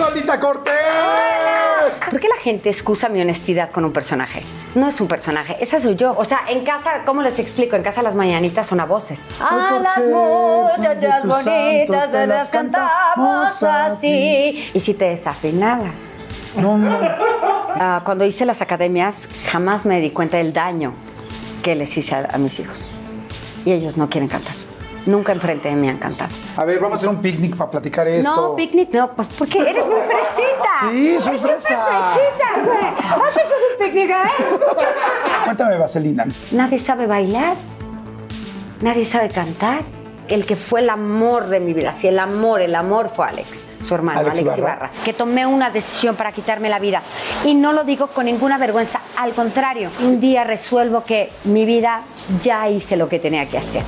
¡Lolita Cortés! ¿Por qué la gente excusa mi honestidad con un personaje? No es un personaje, esa soy yo. O sea, en casa, ¿cómo les explico? En casa las mañanitas son a voces. A las muchachas bonitas te las cantamos así. Y si te desafinabas. No, no. Ah, cuando hice las academias, jamás me di cuenta del daño que les hice a, a mis hijos. Y ellos no quieren cantar. Nunca enfrente de mí han cantado. A ver, vamos a hacer un picnic para platicar esto. No, picnic no, pues porque eres muy fresita. Sí, soy Eres fresa. fresita, güey. Vamos a hacer un picnic, ¿eh? Cuéntame, Vaselina. Nadie sabe bailar, nadie sabe cantar. El que fue el amor de mi vida, sí, el amor, el amor fue Alex, su hermano, Alex Alex, Ibarra. Ibarra. Que tomé una decisión para quitarme la vida. Y no lo digo con ninguna vergüenza, al contrario, un día resuelvo que mi vida ya hice lo que tenía que hacer.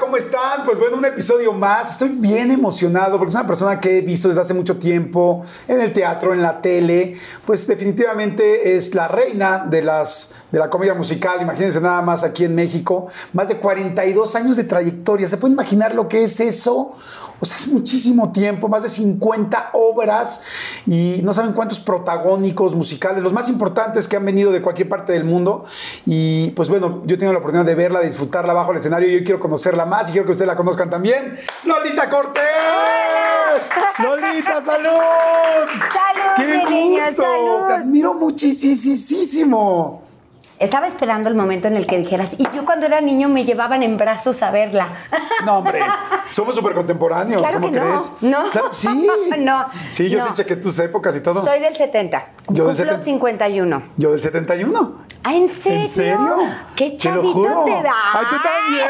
¿Cómo están? Pues bueno, un episodio más. Estoy bien emocionado porque es una persona que he visto desde hace mucho tiempo en el teatro, en la tele. Pues definitivamente es la reina de, las, de la comedia musical. Imagínense nada más aquí en México. Más de 42 años de trayectoria. ¿Se pueden imaginar lo que es eso? O sea, es muchísimo tiempo, más de 50 obras y no saben cuántos protagónicos musicales, los más importantes que han venido de cualquier parte del mundo. Y pues bueno, yo he tenido la oportunidad de verla, de disfrutarla bajo el escenario y yo quiero conocerla más y quiero que ustedes la conozcan también. ¡Lolita Cortés! ¡Lolita, salud! ¡Salud, ¡Qué mi niña, gusto! salud! Te admiro muchísimo. Estaba esperando el momento en el que dijeras, y yo cuando era niño me llevaban en brazos a verla. No, hombre, somos súper contemporáneos, Claro ¿cómo que no. crees? No. Claro, sí. No, Sí, yo no. sí chequé tus épocas y todo. Soy del 70. Yo del Cumplo 70. 51. Yo del 71. Ah, ¿en serio? ¿En serio? ¡Qué Te lo chavito juro. te da! ¡Ay, tú también!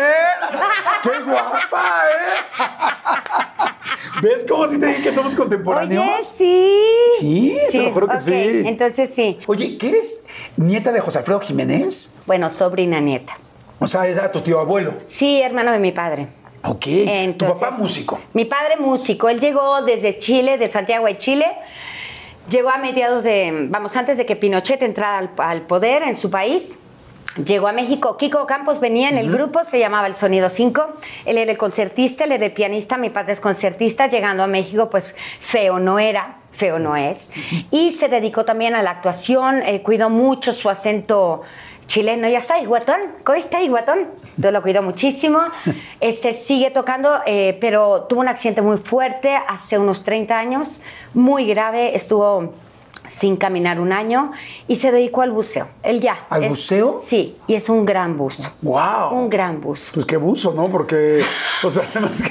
¡Qué guapa, eh! ¿Ves cómo si te dije que somos contemporáneos? Oye, sí. Sí, te lo juro que sí. Entonces sí. Oye, ¿qué eres nieta de José Alfredo Jiménez? Bueno, sobrina nieta. O sea, era tu tío abuelo. Sí, hermano de mi padre. Ok. Entonces, tu papá músico. Mi padre músico. Él llegó desde Chile, de Santiago de Chile. Llegó a mediados de, vamos, antes de que Pinochet entrara al, al poder en su país. Llegó a México. Kiko Campos venía en el grupo, se llamaba El Sonido 5. Él era el concertista, él era el pianista, mi padre es concertista. Llegando a México, pues feo no era, feo no es. Y se dedicó también a la actuación, eh, cuidó mucho su acento chileno. Ya sabes, guatón, ¿cómo estás, guatón? Yo lo cuido muchísimo. Este sigue tocando, eh, pero tuvo un accidente muy fuerte hace unos 30 años, muy grave. Estuvo sin caminar un año y se dedicó al buceo. Él ya. ¿Al es- buceo? Sí, y es un gran buzo. ¡Wow! Un gran buzo. Pues qué buzo, ¿no? Porque, o sea, además que...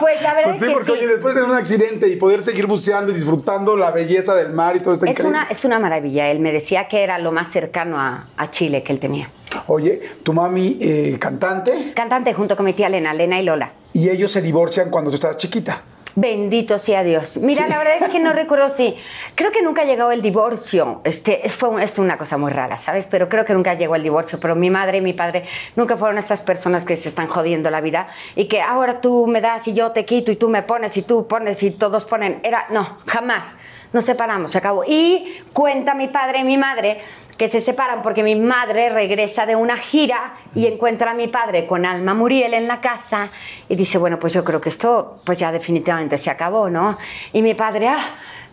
Pues la verdad Pues sí, es que porque sí. oye, después de un accidente y poder seguir buceando y disfrutando la belleza del mar y todo está Es increíble. una, es una maravilla. Él me decía que era lo más cercano a, a Chile que él tenía. Oye, tu mami eh, cantante Cantante junto con mi tía Lena, Lena y Lola. y ellos se divorcian cuando tú estabas chiquita. Bendito sea Dios. Mira, la verdad es que no recuerdo si. Creo que nunca llegó el divorcio. Este, fue es una cosa muy rara, ¿sabes? Pero creo que nunca llegó el divorcio. Pero mi madre y mi padre nunca fueron esas personas que se están jodiendo la vida y que ahora tú me das y yo te quito y tú me pones y tú pones y todos ponen. Era, no, jamás. Nos separamos, se acabó. Y cuenta mi padre y mi madre que se separan porque mi madre regresa de una gira y encuentra a mi padre con Alma Muriel en la casa y dice, bueno, pues yo creo que esto pues ya definitivamente se acabó, ¿no? Y mi padre, ah,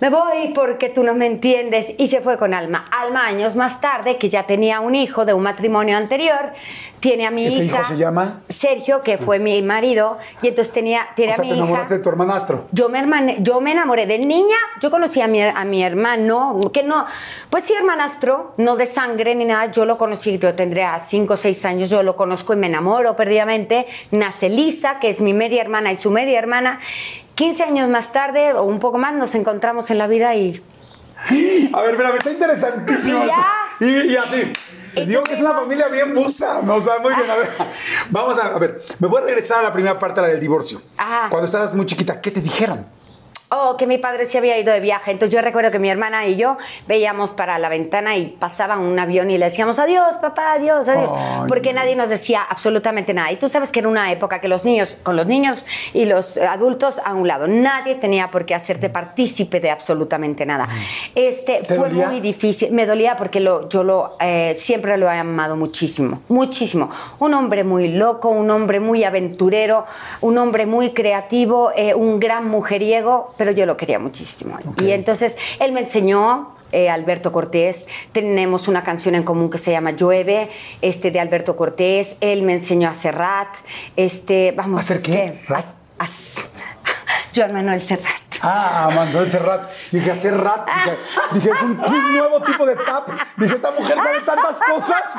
me voy porque tú no me entiendes. Y se fue con Alma. Alma, años más tarde, que ya tenía un hijo de un matrimonio anterior, tiene a mi ¿Este hija. hijo se llama? Sergio, que fue mi marido, y entonces tenía, tiene O sea, a mi te hija. enamoraste de tu hermanastro. Yo me, yo me enamoré de niña, yo conocí a mi, a mi hermano, que no, pues sí, hermanastro, no de sangre ni nada, yo lo conocí, yo tendría 5 o 6 años, yo lo conozco y me enamoro perdidamente. Nace Lisa, que es mi media hermana y su media hermana. 15 años más tarde, o un poco más, nos encontramos en la vida y A ver, mira, está interesantísimo Y así. Digo que es una familia bien busa, ¿no? O sea, muy bien. A ver, vamos a, a ver. Me voy a regresar a la primera parte, la del divorcio. Ajá. Cuando estabas muy chiquita, ¿qué te dijeron? Oh, que mi padre se había ido de viaje. Entonces yo recuerdo que mi hermana y yo veíamos para la ventana y pasaba un avión y le decíamos adiós, papá, adiós, adiós. Porque Dios. nadie nos decía absolutamente nada. Y tú sabes que era una época que los niños, con los niños y los adultos a un lado, nadie tenía por qué hacerte partícipe de absolutamente nada. Este ¿Te fue dolía? muy difícil. Me dolía porque lo, yo lo eh, siempre lo he amado muchísimo, muchísimo. Un hombre muy loco, un hombre muy aventurero, un hombre muy creativo, eh, un gran mujeriego, pero yo lo quería muchísimo. Y entonces él me enseñó. eh, Alberto Cortés, tenemos una canción en común que se llama Llueve, este de Alberto Cortés, él me enseñó a Serrat, este, vamos, ¿A hacer qué? a- a- Joan Manuel Serrat. Ah, Manuel Serrat. Dije, hacer rat. Dije, dije, es un, un nuevo tipo de tap. Dije, esta mujer sabe tantas cosas.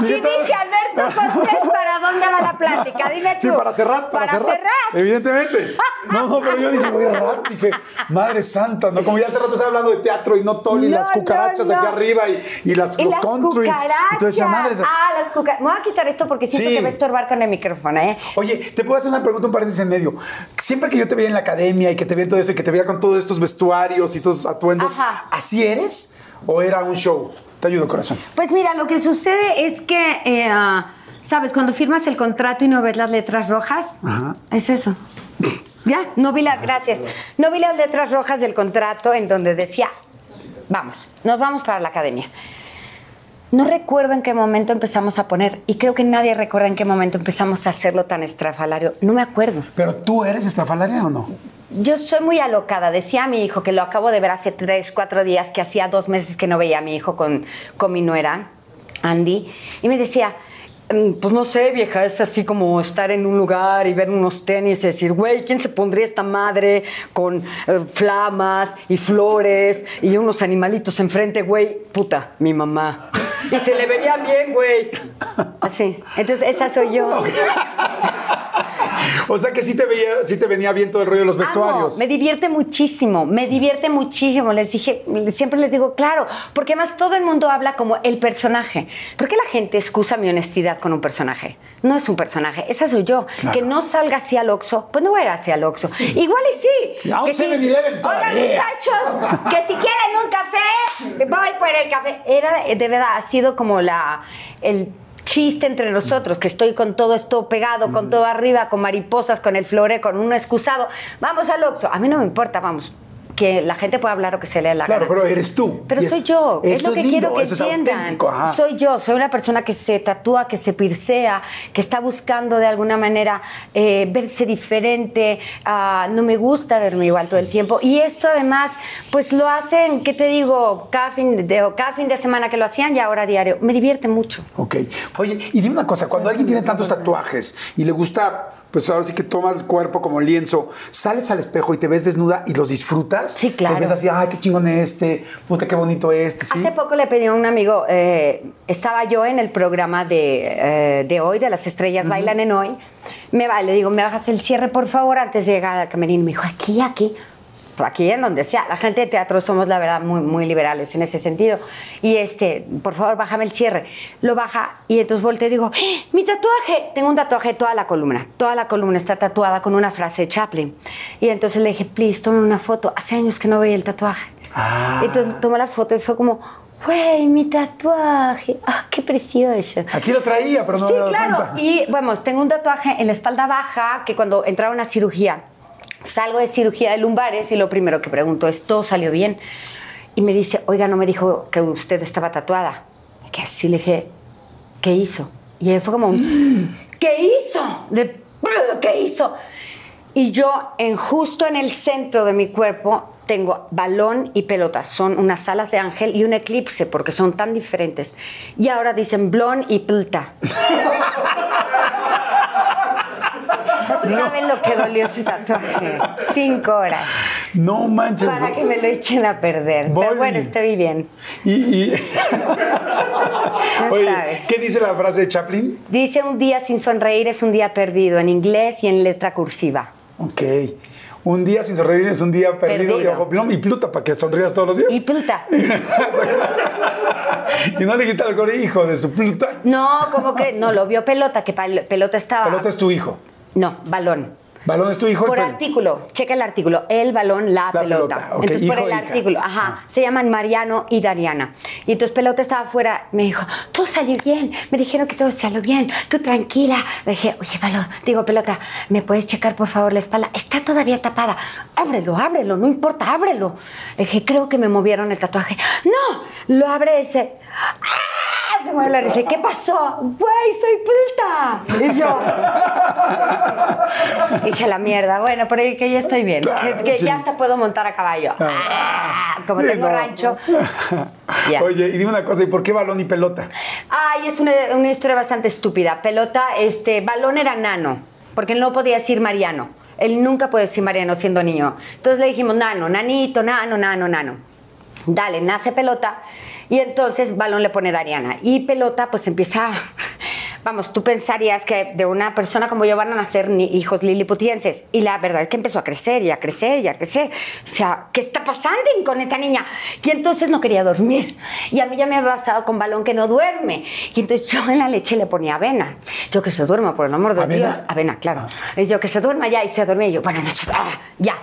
Sí, Dije, todo- dije Alberto Cortés, ¿para dónde va la plática? Dime tú. Sí, para cerrar, para, cerrar. Evidentemente. No, no, pero yo dije, voy a rat. Dije, madre santa, ¿no? Como ya hace rato estaba hablando de teatro y no Toli, No, las cucarachas no, no. aquí arriba y, y las, Y los las countries. Entonces madre. Ah, las cucarachas. Me voy a quitar esto porque siento Sí. que va a estorbar con el micrófono, ¿eh? Oye, te puedo hacer una pregunta, un paréntesis en medio. Siempre que yo te veía en la academia y que te veía todo eso y que te veía con todos estos vestuarios y todos atuendos, Ajá. ¿así eres o era un show? Te ayudo, corazón. Pues mira, lo que sucede es que, eh, ah, ¿sabes? Cuando firmas el contrato y no ves las letras rojas, Ajá. es eso. Ya, no vi las, gracias. No vi las letras rojas del contrato en donde decía, vamos, nos vamos para la academia. No recuerdo en qué momento empezamos a poner, y creo que nadie recuerda en qué momento empezamos a hacerlo tan estrafalario. No me acuerdo. ¿Pero tú eres estrafalaria o no? Yo soy muy alocada. Decía a mi hijo, que lo acabo de ver hace tres, cuatro días, que hacía dos meses que no veía a mi hijo con, con mi nuera, Andy, y me decía, "Mm, pues no sé, vieja, es así como estar en un lugar y ver unos tenis y decir, güey, ¿quién se pondría esta madre con eh, flamas y flores y unos animalitos enfrente, güey? Puta, mi mamá. Y se le vería bien, güey. Así. Entonces, esa soy yo. O sea que sí te, veía, sí te venía bien todo el rollo de los vestuarios. Amo, me divierte muchísimo, me divierte muchísimo. Les dije, siempre les digo, claro, porque además todo el mundo habla como el personaje. ¿Por qué la gente excusa mi honestidad con un personaje? No es un personaje, esa soy yo. Claro. Que no salga así al Oxxo, pues no voy a ir así al Oxxo. Igual y sí. Que. 7-Eleven Oigan, muchachos, que si quieren un café, voy por el café. Era, de verdad, ha sido como la, el chiste entre nosotros, que estoy con todo esto pegado, con todo arriba, con mariposas, con el flore, con un excusado. Vamos al Oxxo. A mí no me importa, vamos. Que la gente pueda hablar lo que se le dé la Claro, gana. pero eres tú. Pero es- soy yo, es lo que lindo, quiero que entiendan. Soy yo, soy una persona que se tatúa, que se pirsea, que está buscando de alguna manera eh, verse diferente. ah, no me gusta verme igual todo el tiempo. Y esto además, pues lo hacen, ¿qué te digo? Cada fin de, o cada fin de semana que lo hacían y ahora diario. Me divierte mucho. Ok. Oye, y dime una cosa, cuando alguien tiene tantos tatuajes y le gusta, pues ahora sí que toma el cuerpo como lienzo, sales al espejo y te ves desnuda y los disfrutas. Sí, claro. Te ves así, ay, qué chingón este, puta, qué bonito este, ¿sí? Hace poco le pedí a un amigo, eh, estaba yo en el programa de, eh, de hoy, de las estrellas bailan en hoy. Me va, le digo, ¿me bajas el cierre, por favor, antes de llegar al camerino? Me dijo, aquí, aquí. Aquí en donde sea. La gente de teatro somos, la verdad, muy, muy liberales en ese sentido. Y este, por favor, bájame el cierre. Lo baja y entonces volteo y digo, ¡Ah! mi tatuaje. Tengo un tatuaje toda la columna. Toda la columna está tatuada con una frase de Chaplin. Y entonces le dije, please, tome una foto. Hace años que no veía el tatuaje. Ah. Entonces tomó la foto y fue como, güey, mi tatuaje. ¡Ah, qué precioso! Aquí lo traía, pero no sí, me claro. cuenta. Y vamos, tengo un tatuaje en la espalda baja que cuando entraba a una cirugía, salgo de cirugía de lumbares y lo primero que pregunto es, ¿todo salió bien? Y me dice, oiga, no me dijo que usted estaba tatuada. Que así le dije, ¿qué hizo? Y él fue como, un, ¿qué hizo? De, ¿Qué hizo? Y yo, en, justo en el centro de mi cuerpo, tengo balón y pelota. Son unas alas de ángel y un eclipse porque son tan diferentes. Y ahora dicen blon y plta. No saben lo que dolió ese tatuaje. Cinco horas. No manches. Para que me lo echen a perder. Pero bueno, estoy bien. Y, y- No Oye, sabes. ¿qué dice la frase de Chaplin? Dice un día sin sonreír es un día perdido en inglés y en letra cursiva. Ok. Un día sin sonreír es un día perdido, Perdido. y ojo plum y pluta para que sonrías todos los días. Y plta. y no le dijiste al gore, hijo de su pluta. No, ¿cómo que? No, lo vio pelota, que pelota estaba. Pelota es tu hijo. No, balón. Balón es tu hijo. Por el pel- artículo, checa el artículo, el balón, la, La pelota. Entonces por el e hija. artículo, ajá, se llaman Mariano y Dariana. Y entonces pelota estaba afuera, me dijo, todo salió bien, me dijeron que todo salió bien, tú tranquila. Le dije, oye, balón, digo, pelota, ¿me puedes checar por favor la espalda? Está todavía tapada, ábrelo, ábrelo, no importa, ábrelo. Le dije, creo que me movieron el tatuaje. No, lo abre ese. ¡Ah! Se mueve la risa. ¿Qué pasó? Güey, soy puta. Y yo. Dije la mierda. Bueno, pero que ya estoy bien. Que, que ya hasta puedo montar a caballo. Ah, como Sí, tengo no. rancho. Oye, y dime una cosa, ¿y por qué balón y pelota? Ay, es una, una historia bastante estúpida. Pelota, este, balón era nano, porque no podía decir Mariano. Él nunca puede decir Mariano siendo niño. Entonces le dijimos nano, nanito, nano, nano, nano. Dale, nace pelota. Y entonces balón le pone Dariana. Y pelota, pues empieza. Vamos, tú pensarías que de una persona como yo van a nacer ni hijos liliputienses. Y la verdad es que empezó a crecer y a crecer y a crecer. O sea, ¿qué está pasando con esta niña? Y entonces no quería dormir. Y a mí ya me había pasado con balón que no duerme. Y entonces yo en la leche le ponía avena. Yo que se duerma, por el amor de ¿Avena? Dios. Avena, claro. Y yo que se duerma ya y se dormía. Y yo, buenas noches. Ah, ya.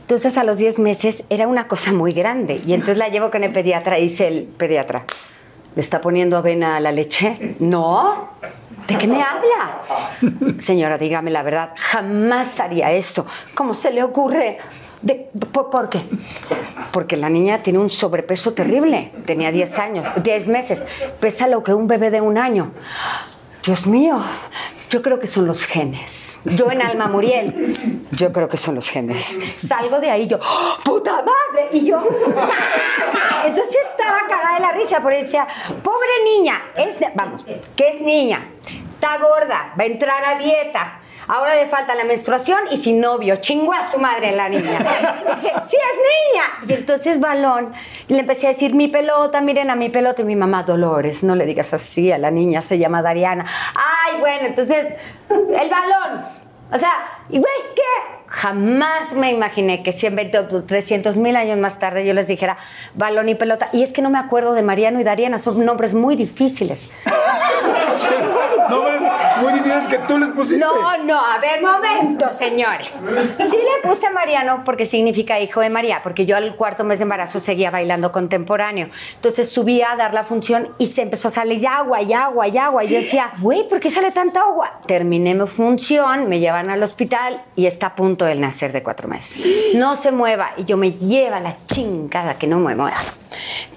Entonces a los 10 meses era una cosa muy grande. Y entonces la llevo con el pediatra y dice el pediatra, ¿le está poniendo avena a la leche? No. ¿De qué me habla? Señora, dígame la verdad, jamás haría eso. ¿Cómo se le ocurre? De- ¿por, por qué? Porque la niña tiene un sobrepeso terrible. Tenía 10 años, 10 meses. Pesa lo que un bebé de un año. Dios mío, yo creo que son los genes. Yo en Alma Muriel, yo creo que son los genes. Salgo de ahí, yo, ¡Oh, ¡puta madre! Y yo, entonces yo estaba cagada de la risa, porque decía, pobre niña, es, vamos, que es niña, está gorda, va a entrar a dieta. Ahora le falta la menstruación y sin novio. Chingó a su madre la niña. Dije, sí es niña. Y entonces balón. Y le empecé a decir, mi pelota, miren a mi pelota. Y mi mamá, Dolores, no le digas así a la niña, se llama Dariana. Ay, bueno, entonces, el balón. O sea, y güey, ¿qué? Jamás me imaginé que 120 o 300 mil años más tarde yo les dijera balón y pelota. Y es que no me acuerdo de Mariano y Dariana, son nombres muy difíciles. Nombres muy difíciles que tú les pusiste. No, no, a ver, momento, señores. Sí le puse Mariano porque significa hijo de María, porque yo al cuarto mes de embarazo seguía bailando contemporáneo. Entonces subía a dar la función y se empezó a salir agua y agua y agua. Y yo decía, güey, ¿por qué sale tanta agua? Terminé mi función, me llevan al hospital y está a punto del nacer de cuatro meses. No se mueva y yo me lleva la chingada que no me mueva.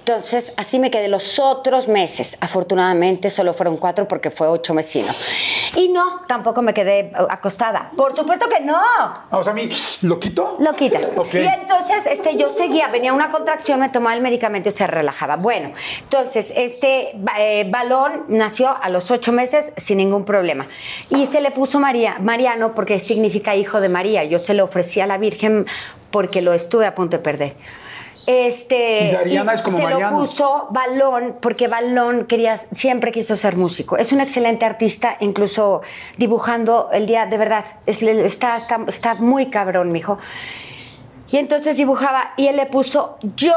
Entonces, así me quedé los otros meses. Afortunadamente, solo fueron cuatro porque fue ocho vecinos. Y no, tampoco me quedé eh, acostada. Por supuesto que no. Ah, o sea, a mí, ¿lo quito? Lo quitas. Ok. Y entonces este, yo seguía, venía una contracción, me tomaba el medicamento y se relajaba. Bueno, entonces este eh, balón nació a los ocho meses sin ningún problema. Y se le puso María, Mariano porque significa hijo de María. Yo se lo ofrecí a la Virgen porque lo estuve a punto de perder. Este, Y Dariana es como se Mariano. lo puso Balón porque Balón quería, siempre quiso ser músico. Es un excelente artista, incluso dibujando el día, de verdad, es- está, está, está muy cabrón, mijo. Y entonces dibujaba y él le puso yo.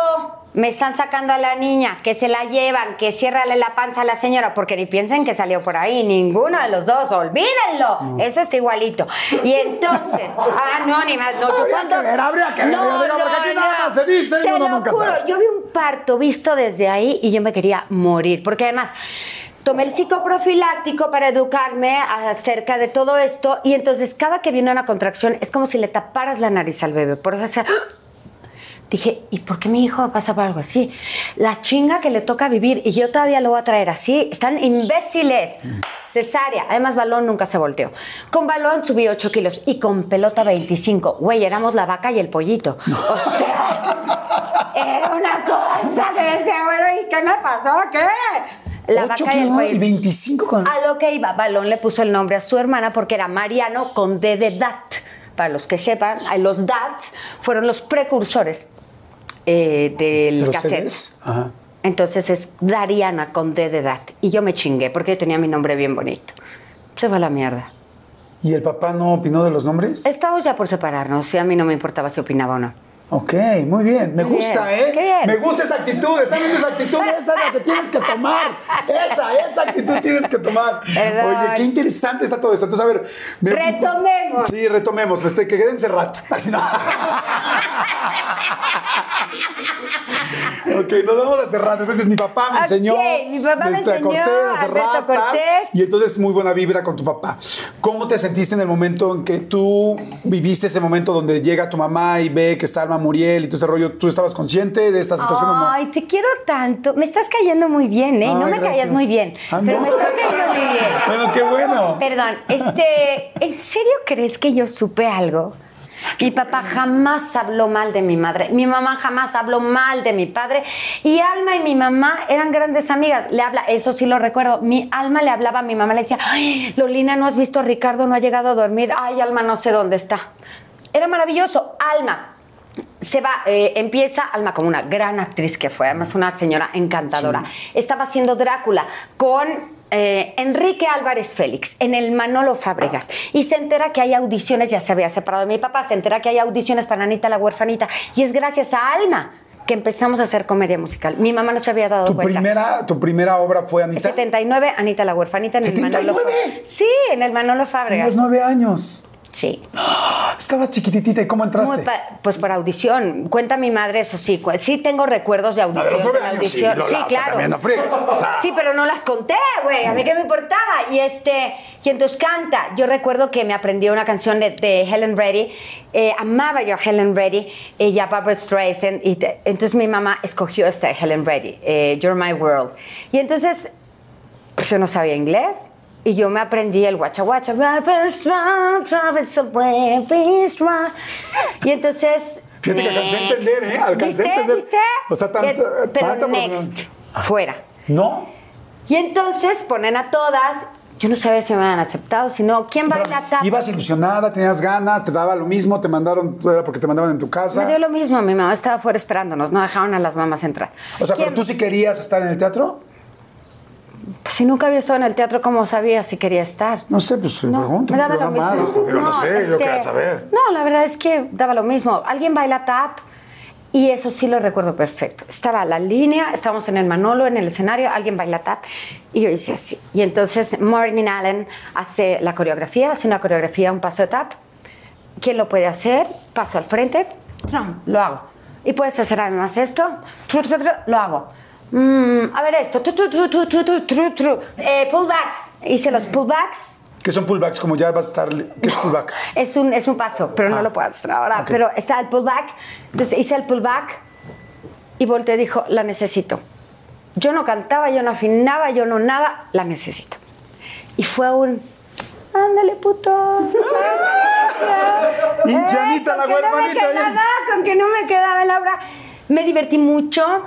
Me están sacando a la niña, que se la llevan, que ciérrale la panza a la señora, porque ni piensen que salió por ahí, ninguno de los dos, olvídenlo, eso está igualito. Y entonces, ah, no, ni más, no, Habría que ver, habría que ver, No, digo, porque no, nada no. más se dice Te uno lo nunca juro, sabe. yo vi un parto visto desde ahí y yo me quería morir, porque además tomé el psicoprofiláctico para educarme acerca de todo esto y entonces cada que viene una contracción es como si le taparas la nariz al bebé, por eso hacía- Dije, ¿y por qué mi hijo va a pasar por algo así? La chinga que le toca vivir y yo todavía lo voy a traer así. Están imbéciles. Cesárea. Además, balón nunca se volteó. Con balón subí 8 kilos y con pelota 25. Güey, éramos la vaca y el pollito. O sea, era una cosa que decía, bueno, ¿y qué me pasó? ¿Qué? La vaca y el kilos pollito. y 25 con... A lo que iba, Balón le puso el nombre a su hermana porque era Mariano con D de Dat. Para los que sepan, los DATs fueron los precursores eh, del ¿Los cassette. CDs? Ajá. Entonces es Dariana con D de Dat. Y yo me chingué porque yo tenía mi nombre bien bonito. Se fue a la mierda. ¿Y el papá no opinó de los nombres? Estamos ya por separarnos y a mí no me importaba si opinaba o no. Ok, muy bien. Me Muy gusta, bien, ¿eh? Me gusta esa actitud. ¿Están viendo esa actitud? Esa es la que tienes que tomar. Esa, esa actitud tienes que tomar. Perdón. Oye, qué interesante está todo esto. Entonces, a ver. me- Retomemos. Sí, retomemos. Este, que queden cerrata. Así no. ok, nos vamos a cerrar. Entonces, mi papá me enseñó. mi papá me a enseñó, Cortés, a Serrata, Cortés. Y entonces, muy buena vibra con tu papá. ¿Cómo te sentiste en el momento en que tú viviste ese momento donde llega tu mamá y ve que está Alma Muriel y todo ese rollo? ¿Tú estabas consciente de esta situación o no? Ay, te quiero tanto. Me estás cayendo muy bien, ¿eh? no Ay, me caías gracias. muy bien, Ah, pero no. me estás cayendo muy bien. Bueno, qué bueno. Perdón, este, ¿en serio crees que yo supe algo? Mi papá jamás habló mal de mi madre, mi mamá jamás habló mal de mi padre y Alma y mi mamá eran grandes amigas. Le habla, eso sí lo recuerdo. Mi Alma le hablaba a mi mamá, le decía, "Ay, Lolina, no has visto a Ricardo, no ha llegado a dormir. Ay, Alma, no sé dónde está." Era maravilloso. Alma se va, eh, empieza Alma como una gran actriz que fue, además una señora encantadora. Estaba haciendo Drácula con eh, Enrique Álvarez Félix en el Manolo Fábregas y se entera que hay audiciones, ya se había separado de mi papá, se entera que hay audiciones para Anita la huerfanita y es gracias a Alma que empezamos a hacer comedia musical. Mi mamá no se había dado ¿Tu cuenta. primera, ¿Tu primera obra fue En Anita? 79, Anita la huerfanita en el Manolo ¿79? Fábregas. Sí, en el Manolo Fábregas. Tenías nueve años. Sí. Estabas chiquititita. ¿Y cómo entraste? Pa- pues por audición. Cuenta mi madre, eso sí. Sí tengo recuerdos de audición. de los nueve años, sí, audición. O sea, claro. también no friegues, o sea. Sí, pero no las conté, güey. A mí qué me importaba. Y este, y entonces canta. Yo recuerdo que me aprendí una canción de, de Helen Reddy. Eh, amaba yo a Helen Reddy y a Barbara Streisand. Y te- entonces mi mamá escogió esta de Helen Reddy, eh, You're My World. Y entonces pues yo no sabía inglés. Y yo me aprendí el guacha guacha. Y entonces. Fíjate que alcancé a entender, ¿eh? Alcancé a entender. ¿Viste? O sea, tanto- Y- Pero tanta next, fuera. ¿No? Y entonces ponen a todas. Yo no sabía si me habían aceptado, sino quién va a tapa. ibas ilusionada, tenías ganas, te daba lo mismo, te mandaron, era porque te mandaban en tu casa. Me dio lo mismo, mi mamá estaba afuera esperándonos, no dejaron a las mamás entrar. O sea, pero tú sí querías estar en el teatro. Pues si nunca había estado en el teatro, ¿cómo sabía si quería estar? No sé, pues te No, pregunto. me daba yo lo mismo. amado, digo, no, sé, yo este, quería saber. No, la verdad es que daba lo mismo. Alguien baila tap y eso sí lo recuerdo perfecto. Estaba la línea, estábamos en el Manolo, en el escenario, alguien baila tap y yo hice así. Y entonces Maureen Allen hace la coreografía, hace una coreografía, un paso de tap. ¿Quién lo puede hacer? Paso al frente, trum, lo hago. Y puedes hacer además esto, lo hago. Mm, a ver esto, tu, tu, tu. Eh, pullbacks, hice los pullbacks. Que son pullbacks, como ya vas a estar. ¿Qué es pullback? Es un, es un paso, pero no lo puedo hacer ahora. ok. Pero está el pullback. Entonces hice el pullback y volteé y dijo, la necesito. Yo no cantaba, yo no afinaba, yo no nada, la necesito. Y fue un... ándale, puto. Y Janita, la no me huerfanita, quedaba, con que no me quedaba Laura. Me divertí mucho.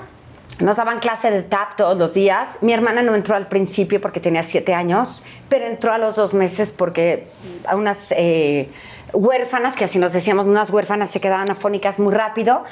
Nos daban clase de tap todos los días. Mi hermana no entró al principio porque tenía siete años, pero entró a los dos meses porque a unas eh, huérfanas, que así nos decíamos, unas huérfanas se quedaban afónicas muy rápido.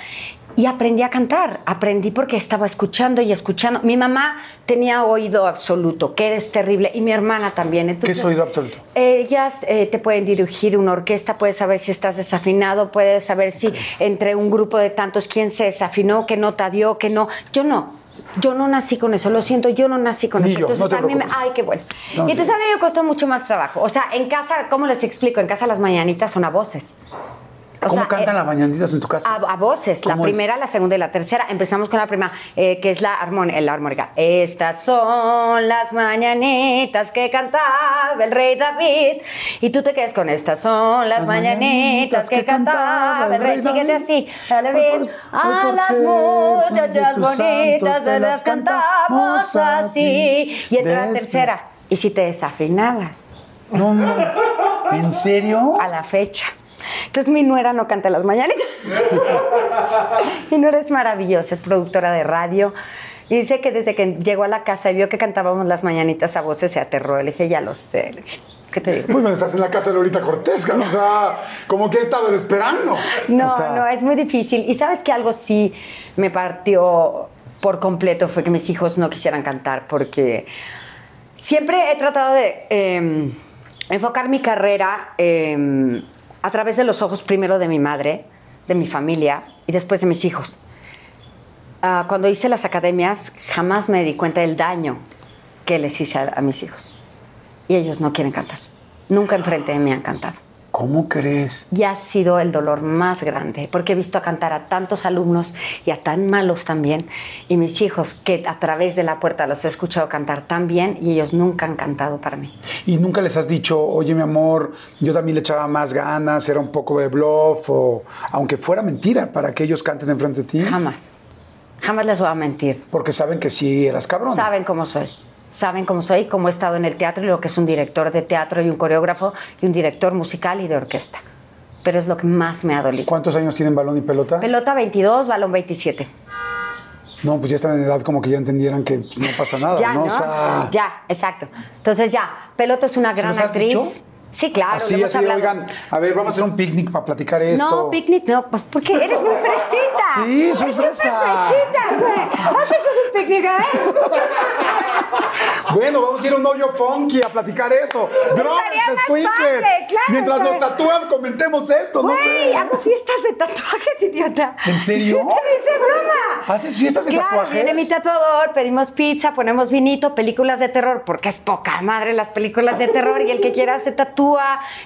Y aprendí a cantar. Aprendí porque estaba escuchando y escuchando. Mi mamá tenía oído absoluto, que es terrible, y mi hermana también. ¿Qué es oído absoluto? Ellas eh, te pueden dirigir una orquesta, puedes saber si estás desafinado, puedes saber si entre un grupo de tantos quién se desafinó, qué nota dio, qué no. Yo no. Yo no nací con eso, lo siento, yo no nací con Ni eso. yo, no Entonces te a mí me, ay, qué bueno. No, y entonces sí. a mí me costó mucho más trabajo. O sea, en casa, ¿cómo les explico? En casa las mañanitas son a voces. ¿Cómo sea, cantan eh, las mañanitas en tu casa? a, a voces, la primera, la segunda y la tercera. Empezamos con la primera, eh, que es la, armon- la armónica. Estas son las mañanitas que cantaba el rey David. Y tú te quedas con estas son las, Las mañanitas que, cantaba el rey. Síguete David. así. David. A por las muchachas bonitas te las cantamos así. Y entra la tercera. Y si te desafinabas No, no. ¿En serio? a la fecha. Entonces mi nuera no canta las mañanitas. mi nuera es maravillosa, es productora de radio. Y dice que desde que llegó a la casa y vio que cantábamos las mañanitas a voces se aterró. Le dije, ya lo sé. ¿Qué te digo? Pues bueno, estás en la casa de Lolita Cortés, cabrón, o sea, como que estabas esperando. No, O sea, no, es muy difícil. Y sabes que algo sí me partió por completo fue que mis hijos no quisieran cantar porque siempre he tratado de eh, enfocar mi carrera eh, a través de los ojos primero de mi madre, de mi familia y después de mis hijos. Ah, cuando hice las academias jamás me di cuenta del daño que les hice a, a mis hijos. Y ellos no quieren cantar. Nunca enfrente de mí han cantado ¿Cómo crees? y ha sido el dolor más grande, porque he visto a cantar a tantos alumnos y a tan malos también, y mis hijos que a través de la puerta los he escuchado cantar tan bien y ellos nunca han cantado para mí. Y nunca les has dicho, oye, mi amor, yo también le echaba más ganas, era un poco de bluff, o aunque fuera mentira, para que ellos canten enfrente de ti. Jamás, jamás les voy a mentir. Porque saben que sí eras cabrón. Saben cómo soy. Saben cómo soy, cómo he estado en el teatro y lo que es un director de teatro y un coreógrafo y un director musical y de orquesta. Pero es lo que más me ha dolido. ¿Cuántos años tienen balón y pelota? Pelota 22, balón 27. no, pues ya están en edad como que ya entendieran que no pasa nada, Ya, ¿no? ¿no? O sea, Ya, exacto. Entonces ya, Pelota es una gran actriz. dicho? Sí, claro, así, lo hemos así, hablado. oigan, a ver, vamos a hacer un picnic para platicar esto. No, picnic no, pues, porque eres muy fresita. Sí, soy fresa. fresita, güey. Haces un picnic, ¿eh? Bueno, vamos a ir a un hoyo funky a platicar esto. Escuincles. padre, claro, Mientras nos tatúan, comentemos esto, no Güey, sé. hago fiestas de tatuajes, idiota. ¿En serio? Te hice broma. ¿Haces fiestas de claro, tatuajes? viene mi tatuador, pedimos pizza, ponemos vinito, películas de terror, porque es poca madre las películas de terror y el que quiera se tatúa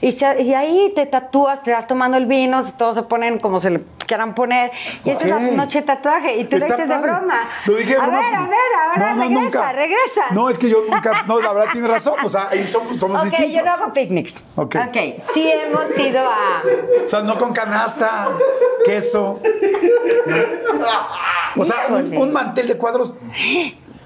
y, se- y ahí te tatúas, te vas tomando el vino, todos se ponen como se le quieran poner y esa es la Ok. noche de tatuaje y tú lo dices de broma. Lo dije de a ver, a ver, ahora No, no, regresa, nunca. regresa. No, es que yo nunca. No, la verdad tiene razón. O sea, ahí somos, somos Ok, distintos. yo no hago picnics. Ok. ok, sí hemos ido a... O sea, no con canasta, queso. O sea, un mantel de cuadros.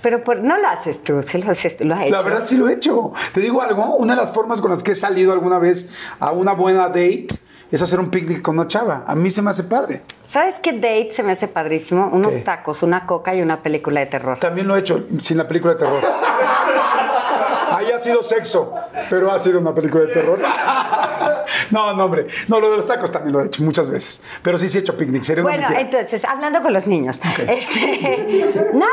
Pero por- no lo haces tú, sí lo haces tú, lo has hecho. La verdad sí lo he hecho. Te digo algo, una de las formas con las que he salido alguna vez a una buena date es hacer un picnic con una chava. A mí se me hace padre. ¿Sabes qué date se me hace padrísimo? Unos ¿Qué? tacos, una coca y una película de terror. También lo he hecho sin la película de terror. Ha sido sexo, pero ha sido una película de terror. No, no, hombre. No, lo de los tacos también lo he hecho muchas veces. Pero sí, sí he hecho picnic. Sería Bueno, mentira. entonces, hablando con los niños. Este, nada,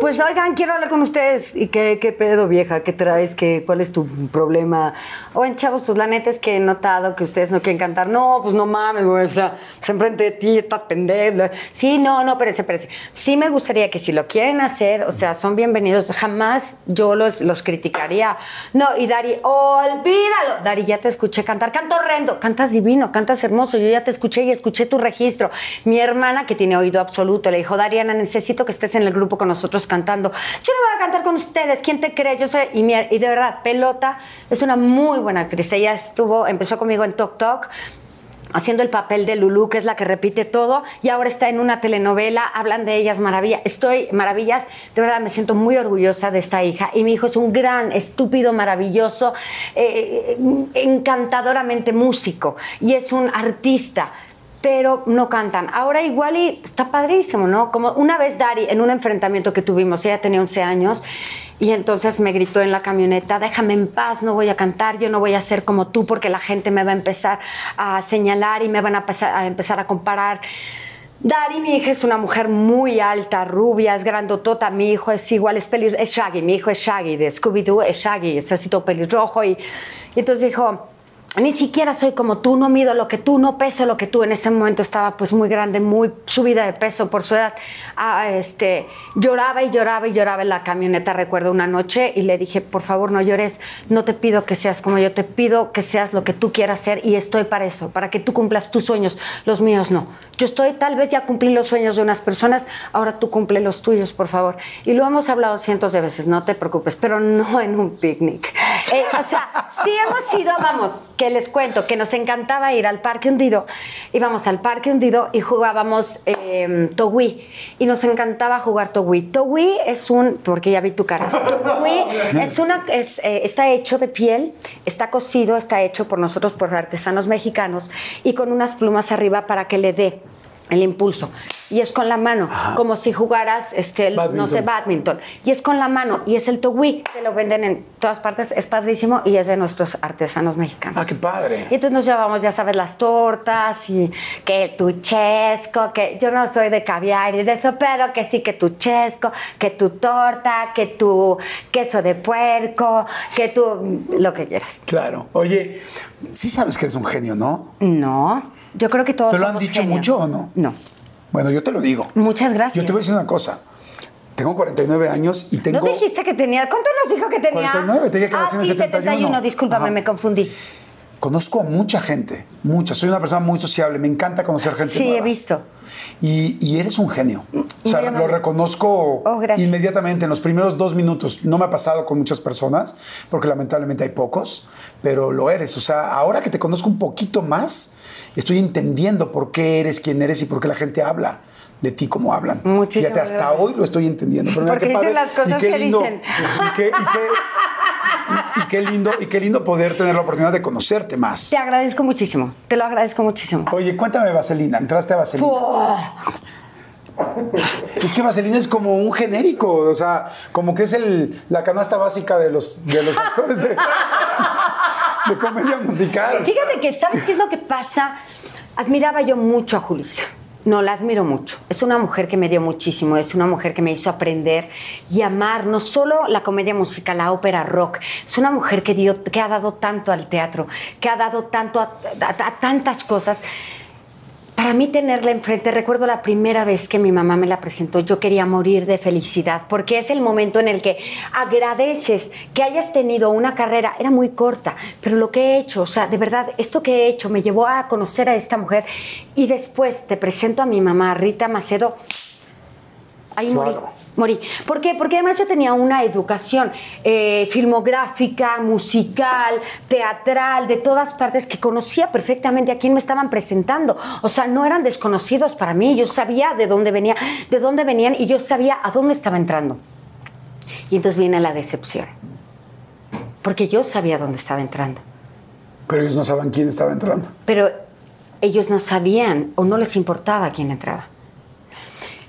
pues oigan, quiero hablar con ustedes. ¿Y qué, qué pedo, vieja? ¿Qué traes? ¿Qué, ¿Cuál es tu problema? Oigan, chavos, pues la neta es que he notado que ustedes no quieren cantar. No, pues no mames, güey. O sea, pues enfrente de ti estás pendejo. Sí, no, no, espérense, espérense. Sí me gustaría que si lo quieren hacer, o sea, son bienvenidos. Jamás yo los, los criticaría. No, y Dari, olvídalo. Dari, ya te escuché cantar. Canto horrendo. Cantas divino, cantas hermoso. Yo ya te escuché y escuché tu registro. Mi hermana, que tiene oído absoluto, le dijo, Dariana, necesito que estés en el grupo con nosotros cantando. Yo no voy a cantar con ustedes. ¿Quién te crees? Yo soy... Y, y de verdad, Pelota es una muy buena actriz. Ella estuvo, empezó conmigo en Tok Tok. Haciendo el papel de Lulu, que es la que repite todo, y ahora está en una telenovela, hablan de ellas maravillas, estoy maravillas, de verdad me siento muy orgullosa de esta hija, y mi hijo es un gran, estúpido, maravilloso, eh, encantadoramente músico, y es un artista, pero no cantan. Ahora igual y está padrísimo, ¿no? Como una vez Dari, en un enfrentamiento que tuvimos, ella tenía 11 años, y entonces me gritó en la camioneta, déjame en paz, no voy a cantar, yo no voy a ser como tú porque la gente me va a empezar a señalar y me van a, a empezar a comparar. Dari, mi hija, es una mujer muy alta, rubia, es grandotota. Mi hijo es igual, es, es Shaggy. Mi hijo es Shaggy, de Scooby-Doo es Shaggy, es así todo pelirrojo. Y, y entonces dijo, ni siquiera soy como tú, no mido lo que tú, no peso lo que tú. En ese momento estaba pues muy grande, muy subida de peso por su edad. Ah, este, lloraba y lloraba y lloraba en la camioneta, recuerdo una noche, y le dije, por favor no llores, no te pido que seas como yo, te pido que seas lo que tú quieras ser y estoy para eso, para que tú cumplas tus sueños, los míos no. Yo estoy, tal vez ya cumplí los sueños de unas personas, ahora tú cumple los tuyos, por favor. Y lo hemos hablado cientos de veces, no te preocupes, pero no en un picnic. Eh, o sea, sí hemos ido, vamos, que les cuento que nos encantaba ir al Parque Hundido. Íbamos al Parque Hundido y jugábamos eh, Togui. Y nos encantaba jugar Togui. Togui es un, porque ya vi tu cara. Togui es una, es, eh, está hecho de piel, está cocido, está hecho por nosotros, por artesanos mexicanos, y con unas plumas arriba para que le dé el impulso. Y es con la mano, como si jugaras, este, no sé, badminton. Y es con la mano, y es el togui, que lo venden en todas partes, es padrísimo y es de nuestros artesanos mexicanos. Ah, qué padre. Y entonces nos llevamos, ya sabes, las tortas y que tu chesco, que yo no soy de caviar y de eso, pero que sí, que tu chesco, que tu torta, que tu queso de puerco, que tú, lo que quieras. Claro. Oye, sí sabes que eres un genio, ¿no? No. Yo creo que todos. ¿Te lo han dicho mucho o no? No. Bueno, yo te lo digo. Muchas gracias. Yo te voy a decir una cosa. Tengo 49 años y tengo. ¿No dijiste que tenía? ¿Cuánto nos dijo que tenía? 49, te dije que ah, sí, el 71. 71, discúlpame, me confundí. Conozco a mucha gente, mucha. Soy una persona muy sociable, me encanta conocer gente. Sí, nueva. he visto. Y, y, eres un genio. O sea, lo reconozco Oh, inmediatamente en los primeros dos minutos. No me ha pasado con muchas personas, porque lamentablemente hay pocos, pero lo eres. O sea, ahora que te conozco un poquito más, estoy entendiendo por qué eres quien eres y por qué la gente habla de ti como hablan. Muchísimas Fíjate, hasta gracias. hoy lo estoy entendiendo. Pero Porque qué dicen padre las cosas que lindo, dicen. Y qué, y qué- y- qué lindo, y qué lindo poder tener la oportunidad de conocerte más. Te agradezco muchísimo. Te lo agradezco muchísimo. Oye, cuéntame Vaselina. Entraste a Vaselina. Es que Vaselina es como un genérico, o sea, como que es el, la canasta básica de los, de los actores de, de comedia musical. Fíjate que, ¿sabes qué es lo que pasa? Admiraba yo mucho a Julissa. No, la admiro mucho. Es una mujer que me dio muchísimo, es una mujer que me hizo aprender y amar no solo la comedia musical, la ópera rock. Es una mujer que, dio, que ha dado tanto al teatro, que ha dado tanto a, a- a tantas cosas. Para mí tenerla enfrente, recuerdo la primera vez que mi mamá me la presentó, yo quería morir de felicidad, porque es el momento en el que agradeces que hayas tenido una carrera, era muy corta, pero lo que he hecho, o sea, de verdad, esto que he hecho me llevó a conocer a esta mujer y después te presento a mi mamá, Rita Macedo, ahí morí. ¿Por qué? Porque además yo tenía una educación eh, filmográfica, musical, teatral, de todas partes, que conocía perfectamente a quién me estaban presentando. O sea, no eran desconocidos para mí. Yo sabía de dónde venía, de dónde venían y yo sabía a dónde estaba entrando. Y entonces viene la decepción. Porque yo sabía dónde estaba entrando. Pero ellos no saben quién estaba entrando. Pero ellos no sabían o no les importaba quién entraba.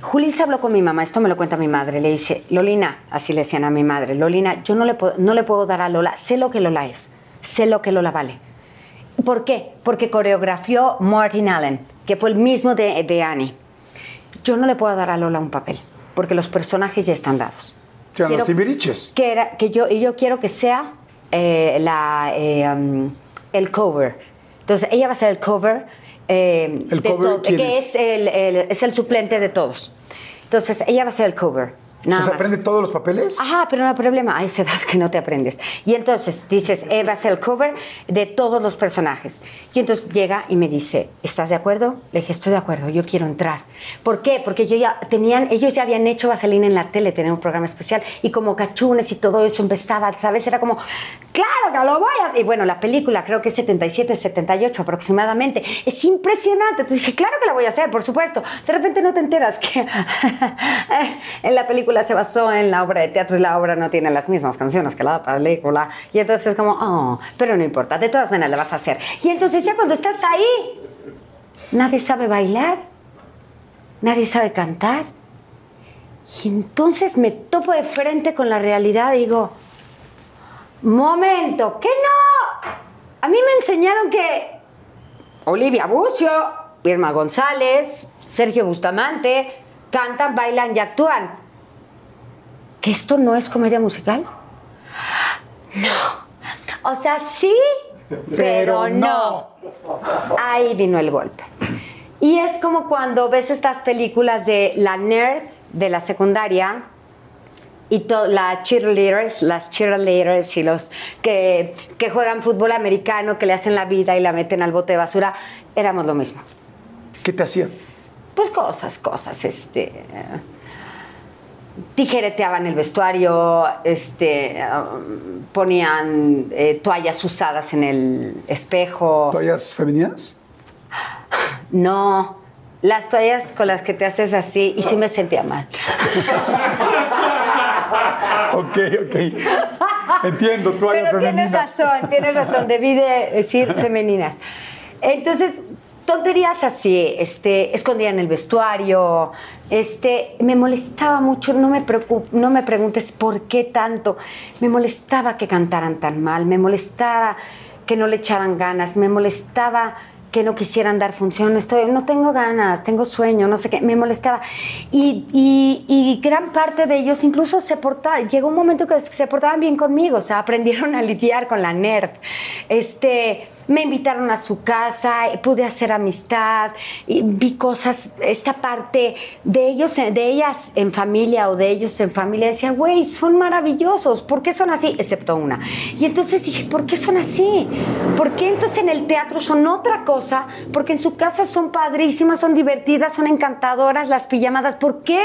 Juli se habló con mi mamá, esto me lo cuenta mi madre, le dice, Lolina, así le decían a mi madre, Lolina, yo no le, puedo, no le puedo dar a Lola, sé lo que Lola es, sé lo que Lola vale. ¿Por qué? Porque coreografió Martin Allen, que fue el mismo de, de Annie. Yo no le puedo dar a Lola un papel, porque los personajes ya están dados. Sean Quiero- los timbiriches. que era que yo y yo quiero que sea eh, la eh, um, el cover entonces ella va a ser el cover eh, ¿El de cover todo, que es? es el, el- es el suplente de todos entonces ella va a ser el cover nada ¿Se más. aprende todos los papeles? Ajá, pero no hay problema, a esa edad que no te aprendes. Y entonces dices, eh, va a ser el cover de todos los personajes. Y entonces llega y me dice, ¿estás de acuerdo? Le dije, estoy de acuerdo, yo quiero entrar. ¿Por qué? Porque yo ya tenían, ellos ya habían hecho Vaselina en la tele, tenían un programa especial, y como cachunes y todo eso empezaba, ¿sabes? Era como, claro que lo voy a hacer. Y bueno, la película creo que es 77, 78 aproximadamente. Es impresionante. Entonces dije, claro que la voy a hacer, por supuesto. De repente no te enteras que en la película se basó en la obra de teatro y la obra no tiene las mismas canciones que la película. Y entonces es como, oh, pero no importa, de todas maneras la vas a hacer. Y entonces ya cuando estás ahí, nadie sabe bailar, nadie sabe cantar. Y entonces me topo de frente con la realidad y digo, momento, que no. A mí me enseñaron que Olivia Bucio, Irma González, Sergio Bustamante cantan, bailan y actúan. ¿Que esto no es comedia musical? No. O sea, sí, pero, no. Ahí vino el golpe. Y es como cuando ves estas películas de la nerd de la secundaria y las cheerleaders, las cheerleaders y los que, que juegan fútbol americano, que le hacen la vida y la meten al bote de basura, éramos lo mismo. ¿Qué te hacían? Pues cosas, cosas, este tijereteaban el vestuario, este, um, ponían eh, toallas usadas en el espejo. ¿Toallas femeninas? No, las toallas con las que te haces así y sí me sentía mal. ok, ok. Entiendo, toallas Pero femeninas. Tienes razón, tienes razón, debí de decir femeninas. Entonces, tonterías así, este, escondían el vestuario, este, me molestaba mucho, no me, no me preguntes por qué tanto, me molestaba que cantaran tan mal, me molestaba que no le echaran ganas, me molestaba que no quisieran dar función, estoy, no tengo ganas, tengo sueño, no sé qué, me molestaba. Y, gran parte de ellos incluso se portaban, llegó un momento que se portaban bien conmigo, o sea, aprendieron a lidiar con la nerd. Este, me invitaron a su casa, pude hacer amistad, vi cosas, esta parte de ellos, de ellas en familia o de ellos en familia, decía, güey, son maravillosos, ¿por qué son así? Excepto una. Y entonces dije, ¿por qué son así? ¿Por qué entonces en el teatro son otra cosa? Porque en su casa son padrísimas, son divertidas, son encantadoras las pijamadas, ¿por qué?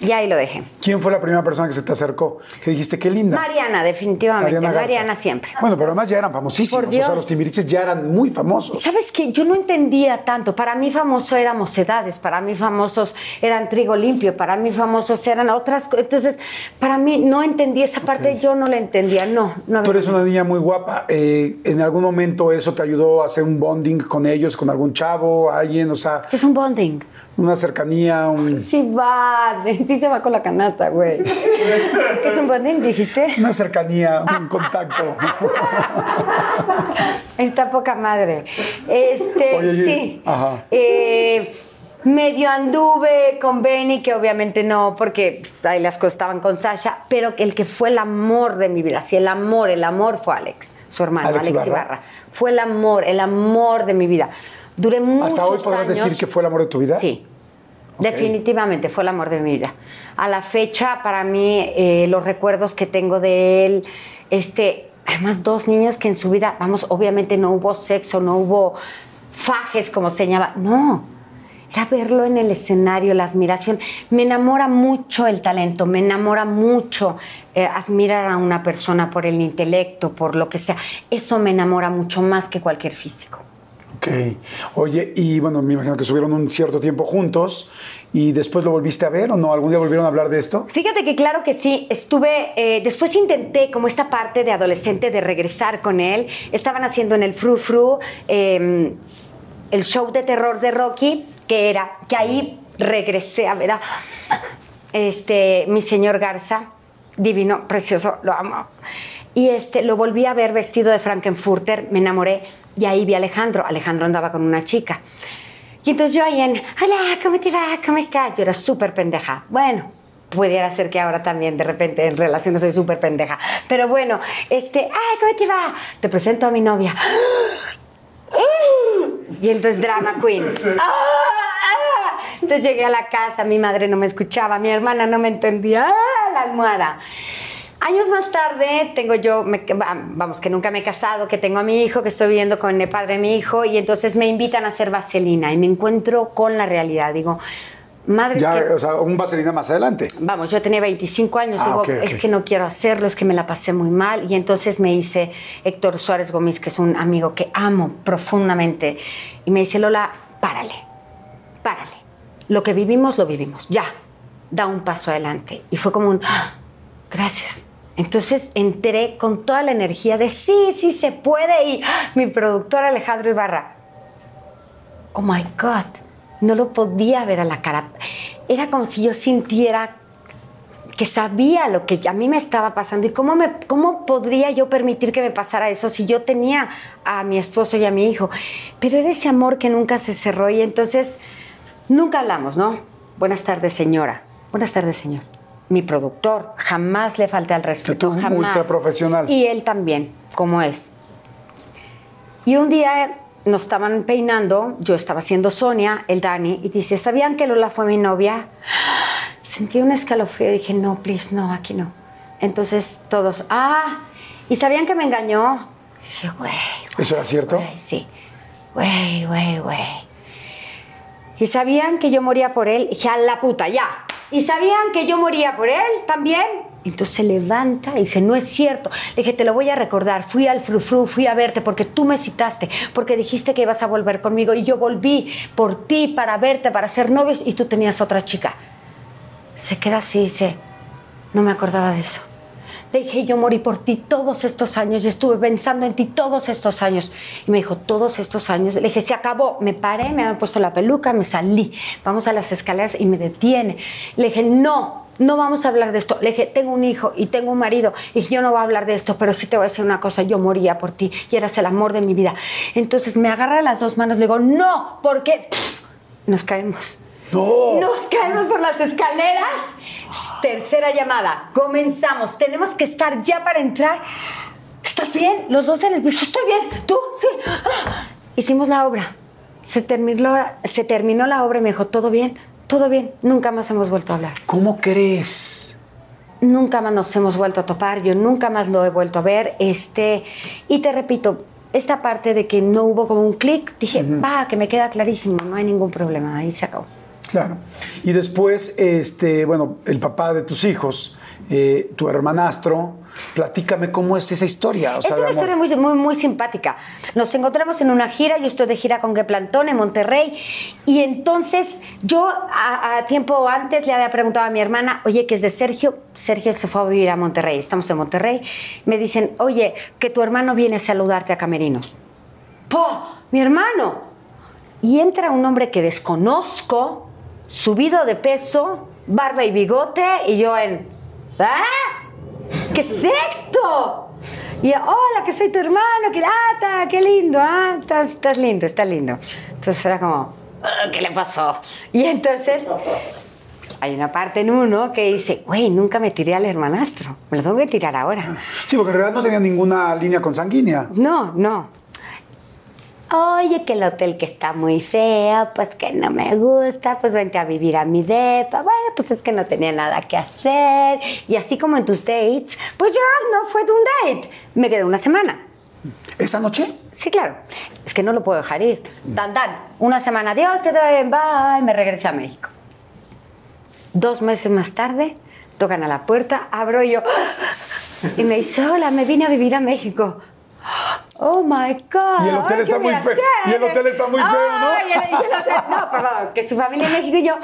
Y ahí lo dejé. ¿Quién fue la primera persona que se te acercó? Que dijiste, qué linda. Mariana, definitivamente. Mariana, siempre. Bueno, pero además ya eran famosísimos. O sea, los timbiriches ya eran muy famosos. ¿Sabes qué? Yo no entendía tanto. Para mí famoso eran mocedades, para mí famosos eran trigo limpio, para mí famosos eran otras cosas. Entonces, para mí no entendí esa parte, yo no la entendía. No, no. Tú eres una niña muy guapa. Eh, ¿En algún momento eso te ayudó a hacer un bonding con ellos, con algún chavo, alguien? O sea. ¿Qué es un bonding? Una cercanía, un... Sí va, sí se va con la canasta, güey. ¿Qué es un bonding, dijiste? Una cercanía, un contacto. Está poca madre. Este, sí. Ajá. Eh, medio anduve con Benny, que obviamente no, porque pues, ahí las cosas estaban con Sasha, pero el que fue el amor de mi vida, sí, el amor, el amor fue Alex, su hermano, Alex, Ibarra. Fue el amor, el amor de mi vida. Duré muchos ¿Hasta hoy podrás decir que fue el amor de tu vida? Sí. Definitivamente fue el amor de mi vida. A la fecha, para mí, eh, los recuerdos que tengo de él, este, además dos niños que en su vida, vamos, obviamente no hubo sexo, no hubo fajes como se llama, no, era verlo en el escenario, la admiración. Me enamora mucho el talento, me enamora mucho eh, admirar a una persona por el intelecto, por lo que sea. Eso me enamora mucho más que cualquier físico. Ok. Oye, y bueno, me imagino que estuvieron un cierto tiempo juntos y después lo volviste a ver o no? ¿Algún día volvieron a hablar de esto? Fíjate que claro que sí. Estuve, eh, después intenté como esta parte de adolescente de regresar con él. Estaban haciendo en el Fru Fru em, el show de terror de Rocky, que era, que ahí regresé a ver a este, mi señor Garza, divino, precioso, lo amo. Y este, lo volví a ver vestido de Frankenfurter, me enamoré y ahí vi a Alejandro. Alejandro andaba con una chica. Y entonces yo ahí en, hola, ¿cómo te va? ¿Cómo estás? Yo era súper pendeja. Bueno, pudiera ser que ahora también de repente en relaciones soy súper pendeja. Pero bueno, este, ay, ¿cómo te va? Te presento a mi novia. Y entonces drama queen. Entonces llegué a la casa, mi madre no me escuchaba, mi hermana no me entendía. ¡Ah, la almohada! Años más tarde tengo yo, vamos, que nunca me he casado, que tengo a mi hijo, que estoy viviendo con el padre de mi hijo y entonces me invitan a hacer vaselina y me encuentro con la realidad. Digo, madre Ya, que- o sea, un vaselina más adelante. Vamos, yo tenía 25 años, Ah, digo, es que no quiero hacerlo, es que me la pasé muy mal. Y entonces me dice Héctor Suárez Gómez, que es un amigo que amo profundamente, y me dice, Lola, párale, párale. Lo que vivimos, lo vivimos, ya, da un paso adelante. Y fue como un, "Ah, gracias. Entonces entré con toda la energía de sí, sí se puede. Y ¡ah! mi productor Alejandro Ibarra, oh my God, no lo podía ver a la cara. Era como si yo sintiera que sabía lo que a mí me estaba pasando y cómo, cómo podría yo permitir que me pasara eso si yo tenía a mi esposo y a mi hijo. Pero era ese amor que nunca se cerró y entonces nunca hablamos, ¿no? Buenas tardes, señora. Buenas tardes, señor. Mi productor, jamás le falté al respeto, tú, jamás. Y él también, como es. Y un día nos estaban peinando, yo estaba haciendo Sonia, el Dani, y dice, ¿sabían que Lola fue mi novia? Sentí un escalofrío y dije, no, please, no, aquí no. Entonces todos, ah, ¿y sabían que me engañó? Dije, güey, ¿Eso era cierto? sí, güey, güey, güey. ¿Y sabían que yo moría por él? Dije, a la puta, ya. ¿Y sabían que yo moría por él también? Entonces se levanta y dice, no es cierto. Le dije, te lo voy a recordar. Fui al frufru, fui a verte porque tú me citaste, porque dijiste que ibas a volver conmigo y yo volví por ti, para verte, para ser novios y tú tenías otra chica. Se queda así y dice, no me acordaba de eso. Le dije, yo morí por ti todos estos años y estuve pensando en ti todos estos años. Y me dijo, todos estos años. Le dije, se acabó. Me paré, me había puesto la peluca, me salí. Vamos a las escaleras y me detiene. Le dije, no, no vamos a hablar de esto. Le dije, tengo un hijo y tengo un marido y yo no voy a hablar de esto, pero sí te voy a decir una cosa, yo moría por ti y eras el amor de mi vida. Entonces me agarra las dos manos, le digo, no, porque nos caemos. No. Nos caemos por las escaleras. Tercera llamada. Comenzamos. Tenemos que estar ya para entrar. ¿Estás bien? Los dos en el piso. Estoy bien. ¿Tú? Sí. Ah. Hicimos la obra. Se terminó, se terminó la obra y me dijo, ¿todo bien? Todo bien. Nunca más hemos vuelto a hablar. ¿Cómo crees? Nunca más nos hemos vuelto a topar. Yo nunca más lo he vuelto a ver. Este, y te repito, esta parte de que no hubo como un clic, dije, va, que me queda clarísimo. No hay ningún problema. Ahí se acabó. Claro. Y después, este, bueno, el papá de tus hijos, eh, tu hermanastro, platícame cómo es esa historia. o sea, es una historia muy, muy, muy simpática. Nos encontramos en una gira, yo estoy de gira con Que Plantón en Monterrey, y entonces yo a, a tiempo antes le había preguntado a mi hermana, oye, que es de Sergio, Sergio se fue a vivir a Monterrey, estamos en Monterrey, me dicen, oye, que tu hermano viene a saludarte a Camerinos. ¡Po! ¡Mi hermano! Y entra un hombre que desconozco, subido de peso, barba y bigote, y yo en, ¿ah? ¿Qué es esto? Y hola, que soy tu hermano, que ah, ta, qué lindo, ah, estás, estás lindo, estás lindo. Entonces era como, "Ah, ¿qué le pasó? Y entonces hay una parte en uno que dice, güey, nunca me tiré al hermanastro, me lo tengo que tirar ahora. Sí, porque en realidad no tenía ninguna línea consanguínea. No, no. Oye, que el hotel que está muy feo, pues que no me gusta, pues vente a vivir a mi depa. Bueno, pues es que no tenía nada que hacer. Y así como en tus dates, pues yo no fue de un date. Me quedé una semana. ¿Esa noche? Sí, claro. Es que no lo puedo dejar ir. Dan, dan. Una semana, adiós, que te vaya bien, bye. Me regresé a México. Dos meses más tarde, tocan a la puerta, abro yo. Y me dice, hola, me vine a vivir a México. Oh my God. Y el hotel está ¿qué muy feo. Y el hotel está muy feo, ¿no? Y el- y el hotel- no, perdón, que su familia en México y yo.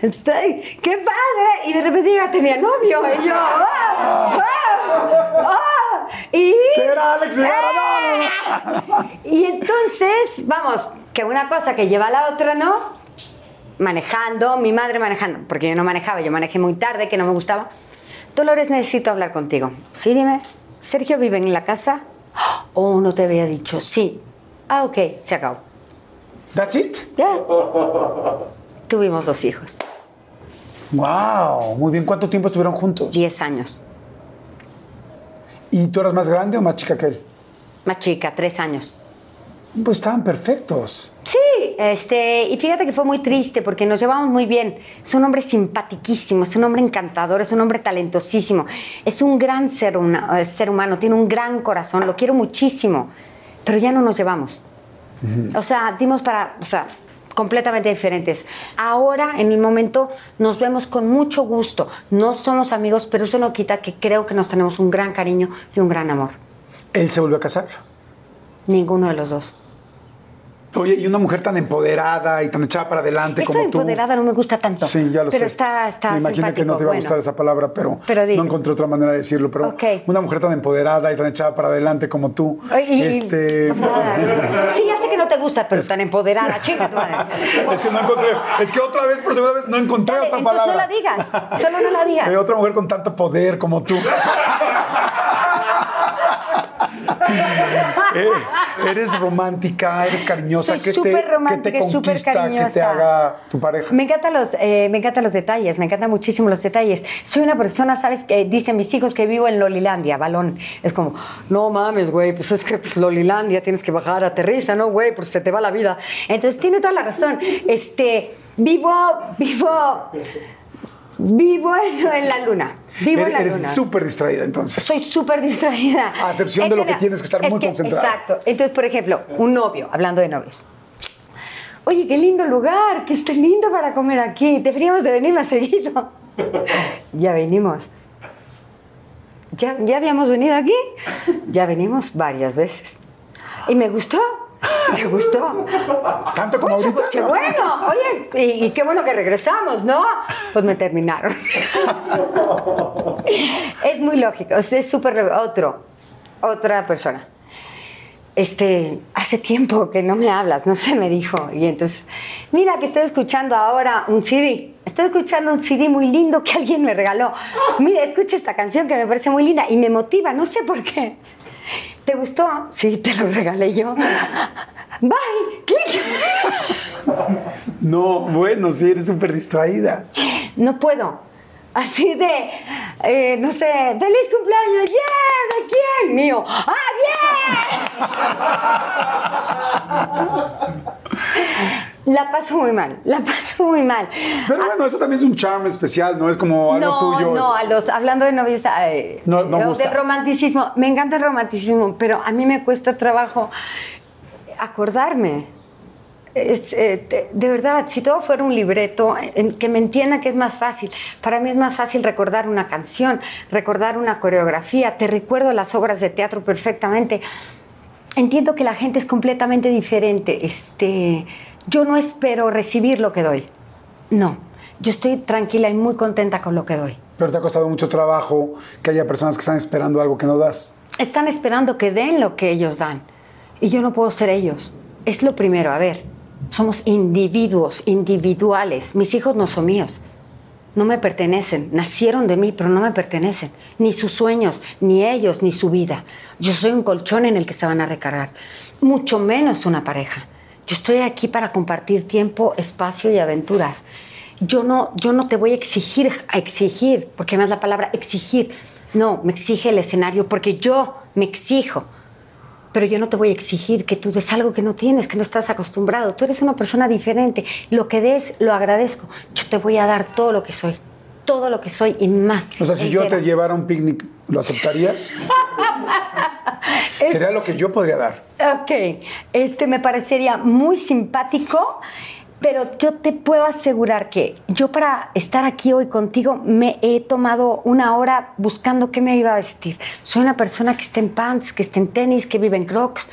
Estoy, ¡Qué padre! Y de repente yo tenía novio. Y yo. ¡ah! ¡ah! ¡ah! Y. ¿Qué era Alex no. Y entonces, vamos, que una cosa que lleva a la otra, ¿no? Manejando, mi madre manejando, porque yo no manejaba, yo manejé muy tarde, que no me gustaba. Dolores, necesito hablar contigo. Sí, dime. ¿Sergio vive en la casa? Oh, no te había dicho. Sí. Ah, ok, se acabó. ¿That's it? Ya. Tuvimos dos hijos, Wow, muy bien. ¿Cuánto tiempo estuvieron juntos? 10 años. ¿Y tú eras más grande o más chica que él? Más chica, 3 años. Pues estaban perfectos. Sí, este, y fíjate que fue muy triste porque nos llevamos muy bien. Es un hombre simpaticísimo, es un hombre encantador, es un hombre talentosísimo, es un gran ser, una- eh, ser humano, tiene un gran corazón, lo quiero muchísimo, pero ya no nos llevamos. O sea, dimos para, o sea, completamente diferentes. Ahora, en el momento, nos vemos con mucho gusto. No somos amigos, pero eso no quita que creo que nos tenemos un gran cariño y un gran amor. ¿Él se volvió a casar? Ninguno de los dos. Oye, y una mujer tan empoderada y tan echada para adelante Esta como tú. empoderada no me gusta tanto. Sí, ya lo pero sé. está, está Me imagino que no te iba a gustar bueno. esa palabra, pero, Pero no encontré otra manera de decirlo. Pero Ok. una mujer tan empoderada y tan echada para adelante como tú. Y- y- este... Sí, ya sé que no te gusta, pero tan empoderada, madre. Es que no encontré, es que otra vez, por segunda vez, no encontré Dale, otra palabra. no la digas, solo no la digas. Hay otra mujer con tanto poder como tú. Eh, eres romántica, eres cariñosa. Soy ¿Qué te, súper qué te romántica conquista que te cariñosa. haga tu pareja? Me encantan los, eh, me encantan los detalles, me encantan muchísimo los detalles. Soy una persona, ¿sabes? Que dicen mis hijos que vivo en Lolilandia, balón. Es como, no mames, güey, pues es que pues, Lolilandia tienes que bajar, aterriza, ¿no, güey? Pues se te va la vida. Entonces tiene toda la razón. Este, vivo, vivo, vivo en, la luna. Vivo en la Eres luna. súper distraída entonces. Soy súper distraída. A excepción de lo que tienes que estar es muy concentrada. Exacto. Entonces, por ejemplo, un novio, hablando de novios. Oye, qué lindo lugar, que esté lindo para comer aquí. Deberíamos de venir más seguido. ya venimos. ¿Ya, ¿Ya habíamos venido aquí? Ya venimos varias veces. Y me gustó. Me gustó. Tanto como Pucha, ahorita. pues qué bueno. Oye, y, y qué bueno que regresamos, ¿no? Pues me terminaron. es muy lógico. Es súper. Otro. Otra persona. Este, hace tiempo que no me hablas, no se me dijo. Y entonces, mira que estoy escuchando ahora un CD. Estoy escuchando un CD muy lindo que alguien me regaló. Mira, escucha esta canción que me parece muy linda y me motiva, no sé por qué. ¿Te gustó? Sí, te lo regalé yo. Bye. Clic. No, bueno, sí, eres súper distraída. No puedo. Así de, eh, no sé, feliz cumpleaños, yeah, ¿de quién? Mío. ¡Ah, bien! La paso muy mal, la paso muy mal. Pero bueno, eso también es un charm especial, ¿no? Es como algo no, tuyo. no, a los, hablando de novios, eh, No, no del romanticismo, me encanta el romanticismo, pero a mí me cuesta trabajo acordarme. Es, eh, de, de verdad, si todo fuera un libreto, en que me entienda que es más fácil. Para mí es más fácil recordar una canción, recordar una coreografía. Te recuerdo las obras de teatro perfectamente. Entiendo que la gente es completamente diferente. Este, yo no espero recibir lo que doy. No, yo estoy tranquila y muy contenta con lo que doy. Pero te ha costado mucho trabajo que haya personas que están esperando algo que no das. Están esperando que den lo que ellos dan. Y yo no puedo ser ellos. Es lo primero, a ver, somos individuos, individuales. Mis hijos no son míos. No me pertenecen. Nacieron de mí, pero no me pertenecen. Ni sus sueños, ni ellos, ni su vida. Yo soy un colchón en el que se van a recargar. Mucho menos una pareja. Yo estoy aquí para compartir tiempo, espacio y aventuras. Yo no, yo no te voy a exigir, a exigir, porque más la palabra exigir. No, me exige el escenario porque yo me exijo. Pero yo no te voy a exigir que tú des algo que no tienes, que no estás acostumbrado. Tú eres una persona diferente. Lo que des, lo agradezco. Yo te voy a dar todo lo que soy. Todo lo que soy y más. O sea, si yo te llevara un picnic, ¿lo aceptarías? Sería lo que yo podría dar. Ok, este me parecería muy simpático, pero yo te puedo asegurar que yo para estar aquí hoy contigo me he tomado una hora buscando qué me iba a vestir. Soy una persona que está en pants, que está en tenis, que vive en crocs,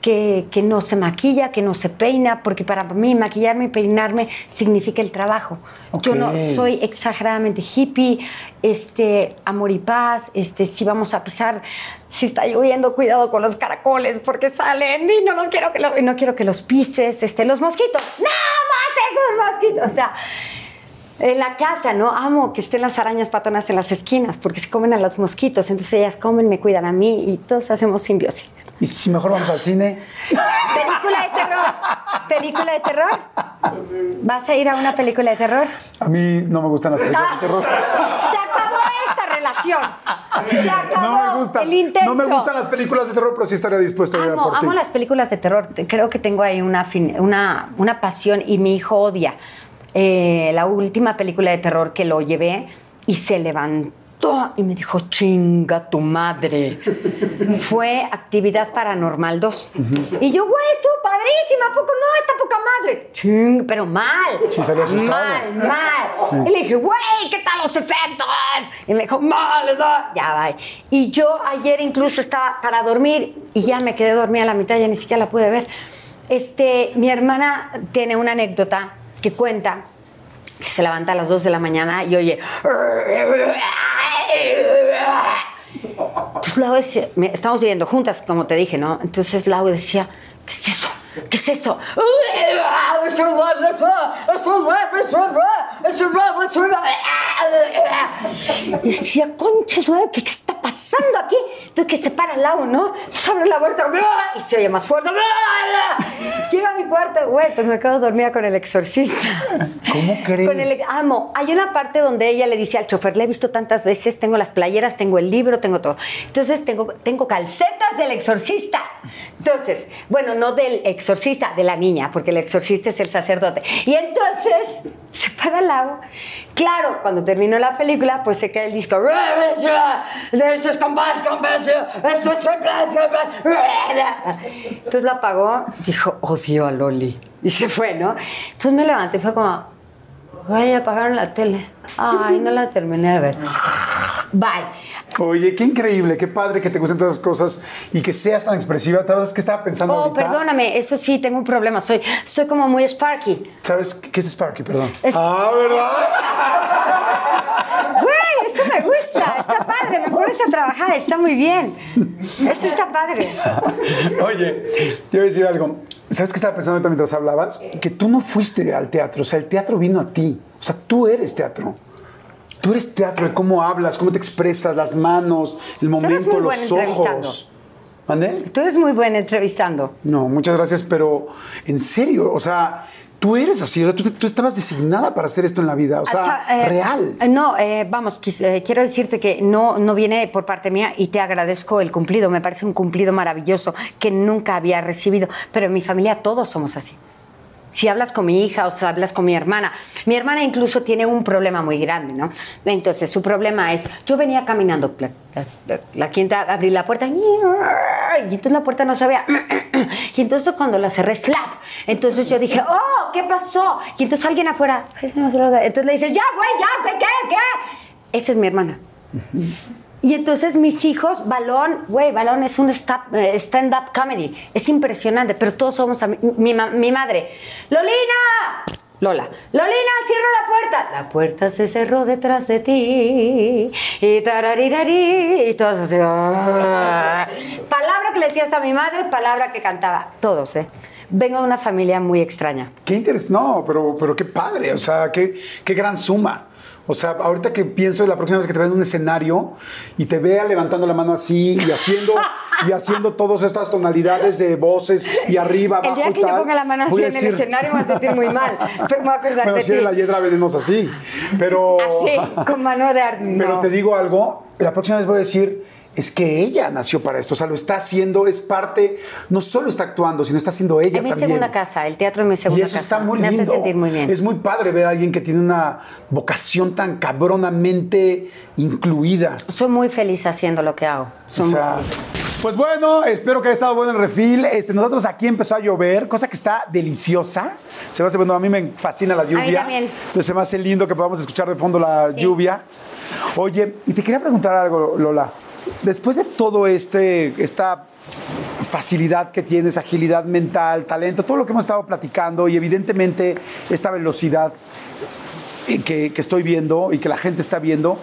que, que no se maquilla, que no se peina, porque para mí maquillarme y peinarme significa el trabajo. Yo no soy exageradamente hippie, este, amor y paz, este, si vamos a pisar, si está lloviendo, cuidado con los caracoles porque salen y no los quiero que lo- y no quiero que los pises, este, los mosquitos, no mates esos mosquitos, o sea, en la casa, ¿no? Amo que estén las arañas patonas en las esquinas porque se comen a los mosquitos, entonces ellas comen, me cuidan a mí y todos hacemos simbiosis. Y si mejor vamos al cine, Película de terror, película de terror. ¿Vas a ir a una película de terror? a mí no me gustan las películas de terror. Se acabó esta relación. Se acabó No me gustan. el intento. No me gustan las películas de terror, pero sí estaría dispuesto a ir a Amo, por ti. amo las películas de terror. Creo que tengo ahí una, fin- una, una pasión y mi hijo odia. Eh, la última película de terror que lo llevé y se levantó y me dijo, chinga tu madre. Fue actividad paranormal 2. Y yo, güey, estuvo padrísima, ¿a poco no? Está poca madre. Ching, pero mal. Sí, mal, mal. Y le dije, güey, ¿qué tal los efectos? Y me dijo, mal. Ya va. Y yo ayer incluso estaba para dormir y ya me quedé dormida a la mitad, ya ni siquiera la pude ver. Este, mi hermana tiene una anécdota que cuenta que se levanta a las 2 de la mañana y oye. Entonces Lau decía, estamos viviendo juntas, como te dije, ¿no? Entonces Lau decía, ¿qué es eso? ¿Qué es eso? Decía, concha, ¿qué está pasando aquí? Entonces que se para Lau, ¿no? Se abre la puerta y se oye más fuerte. Llega a mi cuarto, güey, pues me quedo dormida con el exorcista. ¿Cómo crees? Con el amo. Hay una parte donde ella le dice al chofer, le he visto tantas veces, tengo las playeras, tengo el libro, tengo todo. Entonces tengo, tengo calcetas del exorcista. Entonces, bueno, no del exorcista, de la niña, porque el exorcista es el sacerdote. Y entonces se para al lado. Claro, cuando terminó la película, pues se cae el disco. Entonces lo apagó, dijo, odio a Loli. Y se fue, ¿no? Entonces me levanté y fue como, Ay, apagaron la tele. Ay, no la terminé de ver. Bye. Oye, qué increíble, qué padre que te gusten todas esas cosas y que seas tan expresiva. ¿Sabes qué estaba pensando Oh, ahorita? perdóname, eso sí, tengo un problema. Soy, soy como muy sparky. ¿Sabes qué es Sparky? Perdón. Es- Ah, ¿verdad? Güey, eso me gusta. Está padre. Me pones a trabajar. Está muy bien. Eso está padre. Oye, te iba a decir algo. ¿Sabes qué estaba pensando ahorita mientras hablabas? Que tú no fuiste al teatro, o sea, el teatro vino a ti. O sea, tú eres teatro. Tú eres teatro cómo hablas, cómo te expresas, las manos, el momento, los ojos. ¿Mande? Tú eres muy buena entrevistando. No, muchas gracias, pero en serio, o sea, tú eres así, o sea, tú, tú estabas designada para hacer esto en la vida, o sea, Asa- eh, real. eh, No, eh, vamos, quis- eh, quiero decirte que no, no viene por parte mía y te agradezco el cumplido. Me parece un cumplido maravilloso que nunca había recibido. Pero en mi familia todos somos así. Si hablas con mi hija o si hablas con mi hermana, mi hermana incluso tiene un problema muy grande, ¿no? Entonces, su problema es, yo venía caminando, la, quinta, abrí la puerta, y entonces la puerta no se abría. Y entonces cuando la cerré, slap. Entonces yo dije, oh, ¿qué pasó? Y entonces alguien afuera, entonces le dices, ya, güey, ya, ¿qué, qué, qué? Esa es mi hermana. Y entonces mis hijos, Balón, güey, Balón es un eh, stand-up comedy. Es impresionante, pero todos somos mi, mi madre. ¡Lolina! Lola, Lolina, cierra la puerta. La puerta se cerró detrás de ti. Y tararirari. Y todos así. "Ah". Palabra que le decías a mi madre, palabra que cantaba. Todos, ¿eh? Vengo de una familia muy extraña. Qué interés, no, pero, pero qué padre, o sea, qué, qué gran suma. O sea, ahorita que pienso la próxima vez que te vea en un escenario y te vea levantando la mano así y haciendo, y haciendo todas estas tonalidades de voces y arriba, El abajo día y que yo tal, ponga la mano así en el escenario me voy a sentir muy mal. Pero me voy a acordar Bueno, de si eres ti. la hiedra venenosa, así. Pero, Así, con mano de ar- pero no. te digo algo, la próxima vez voy a decir, es que ella nació para esto, o sea, lo está haciendo, es parte, no solo está actuando, sino está haciendo ella Es mi también. segunda casa, el teatro es mi segunda Y eso casa. está muy me lindo. hace sentir muy bien. Es muy padre ver a alguien que tiene una vocación tan cabronamente incluida. Soy muy feliz haciendo lo que hago. Soy O muy sea, feliz. pues bueno, espero que haya estado bueno el refil. Este, nosotros aquí empezó a llover, cosa que está deliciosa. Se me hace, bueno, a mí me fascina la lluvia. también. Entonces se me hace lindo que podamos escuchar de fondo la Sí. lluvia. Oye, y te quería preguntar algo, Lola. Después de todo este, esta facilidad que tienes, agilidad mental, talento, todo lo que hemos estado platicando y evidentemente esta velocidad eh, que, que estoy viendo y que la gente está viendo,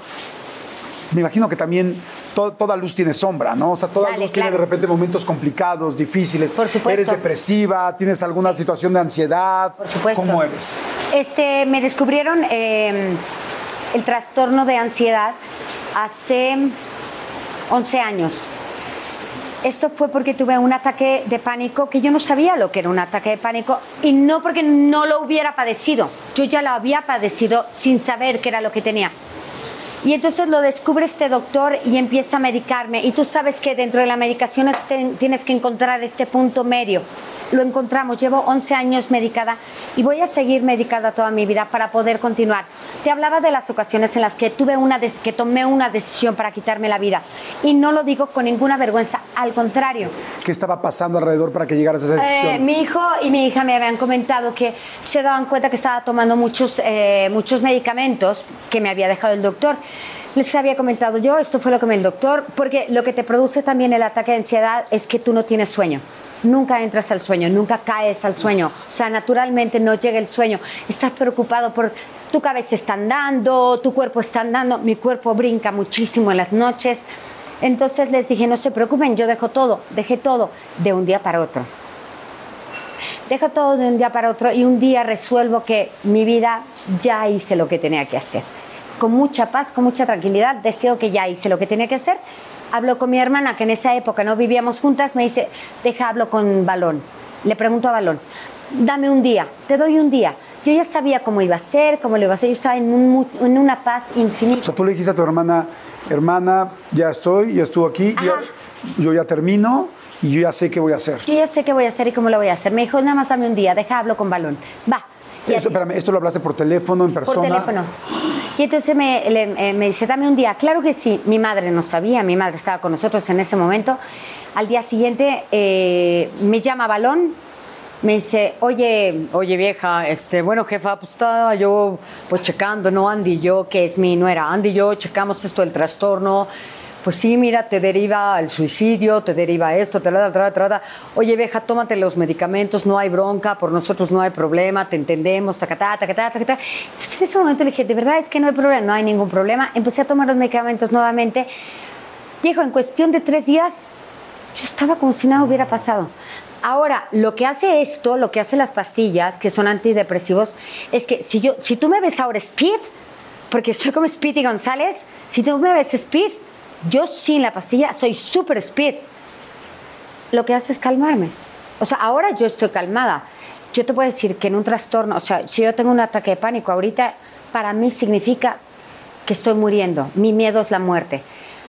me imagino que también to- toda luz tiene sombra, ¿no? O sea, toda Dale, luz tiene de repente momentos complicados, difíciles. Por supuesto. ¿Eres depresiva? ¿Tienes alguna situación de ansiedad? Por supuesto. ¿Cómo eres? Este, me descubrieron eh, el trastorno de ansiedad hace 11 años. Esto fue porque tuve un ataque de pánico que yo no sabía lo que era un ataque de pánico y no porque no lo hubiera padecido. Yo ya lo había padecido sin saber qué era lo que tenía. Y entonces lo descubre este doctor y empieza a medicarme. Y tú sabes que dentro de la medicación tienes que encontrar este punto medio. Lo encontramos. Llevo 11 años medicada y voy a seguir medicada toda mi vida para poder continuar. Te hablaba de las ocasiones en las que tuve una que tomé una decisión para quitarme la vida y no lo digo con ninguna vergüenza, al contrario. ¿Qué estaba pasando alrededor para que llegaras a esa decisión? Eh, mi hijo y mi hija me habían comentado que se daban cuenta que estaba tomando muchos, eh, muchos medicamentos que me había dejado el doctor les había comentado yo, esto fue lo que me el doctor, porque lo que te produce también el ataque de ansiedad es que tú no tienes sueño. Nunca entras al sueño, nunca caes al sueño. O sea, naturalmente no llega el sueño. Estás preocupado por tu cabeza está andando, tu cuerpo está andando, mi cuerpo brinca muchísimo en las noches. Entonces les dije, no se preocupen, yo dejo todo, dejé todo de un día para otro. Dejo todo de un día para otro y un día resuelvo que mi vida ya hice lo que tenía que hacer con mucha paz, con mucha tranquilidad, deseo que ya hice lo que tenía que hacer. Hablo con mi hermana, que en esa época no vivíamos juntas, me dice, deja, hablo con Balón. Le pregunto a Balón, dame un día, te doy un día. Yo ya sabía cómo iba a ser, cómo lo iba a ser, yo estaba en, una paz infinita. O sea, tú le dijiste a tu hermana, hermana, ya estoy, ya estuvo aquí, yo ya termino y yo ya sé qué voy a hacer. Yo ya sé qué voy a hacer y cómo lo voy a hacer. Me dijo, nada más dame un día, deja, hablo con Balón. Va. Esto, espérame, ¿esto lo hablaste por teléfono, en persona? Por teléfono. Y entonces eh, me, dice, dame un día. Claro que sí, mi madre no sabía, mi madre estaba con nosotros en ese momento. Al día siguiente eh, me llama Balón, me dice, oye, oye vieja, este, bueno jefa, pues estaba yo pues checando, ¿no? Andy y yo, que es mi nuera, Andy y yo checamos esto del trastorno, pues sí, mira, te deriva al suicidio, te deriva esto, te da, te da, Oye, vieja, tómate los medicamentos, no hay bronca, por nosotros no hay problema, te entendemos, tacatá, tacatá, tacatá. Entonces en ese momento le dije, de verdad es que no hay problema, no hay ningún problema. Empecé a tomar los medicamentos nuevamente. Viejo, en cuestión de tres días, yo estaba como si nada hubiera pasado. Ahora, lo que hace esto, lo que hace las pastillas, que son antidepresivos, es que si, yo, si tú me ves ahora Speed, porque soy como Speedy González, si tú me ves Speed, yo sin la pastilla soy súper speed. Lo que hace es calmarme. O sea, ahora yo estoy calmada. Yo te puedo decir que en un trastorno, o sea, si yo tengo un ataque de pánico ahorita, para mí significa que estoy muriendo. Mi miedo es la muerte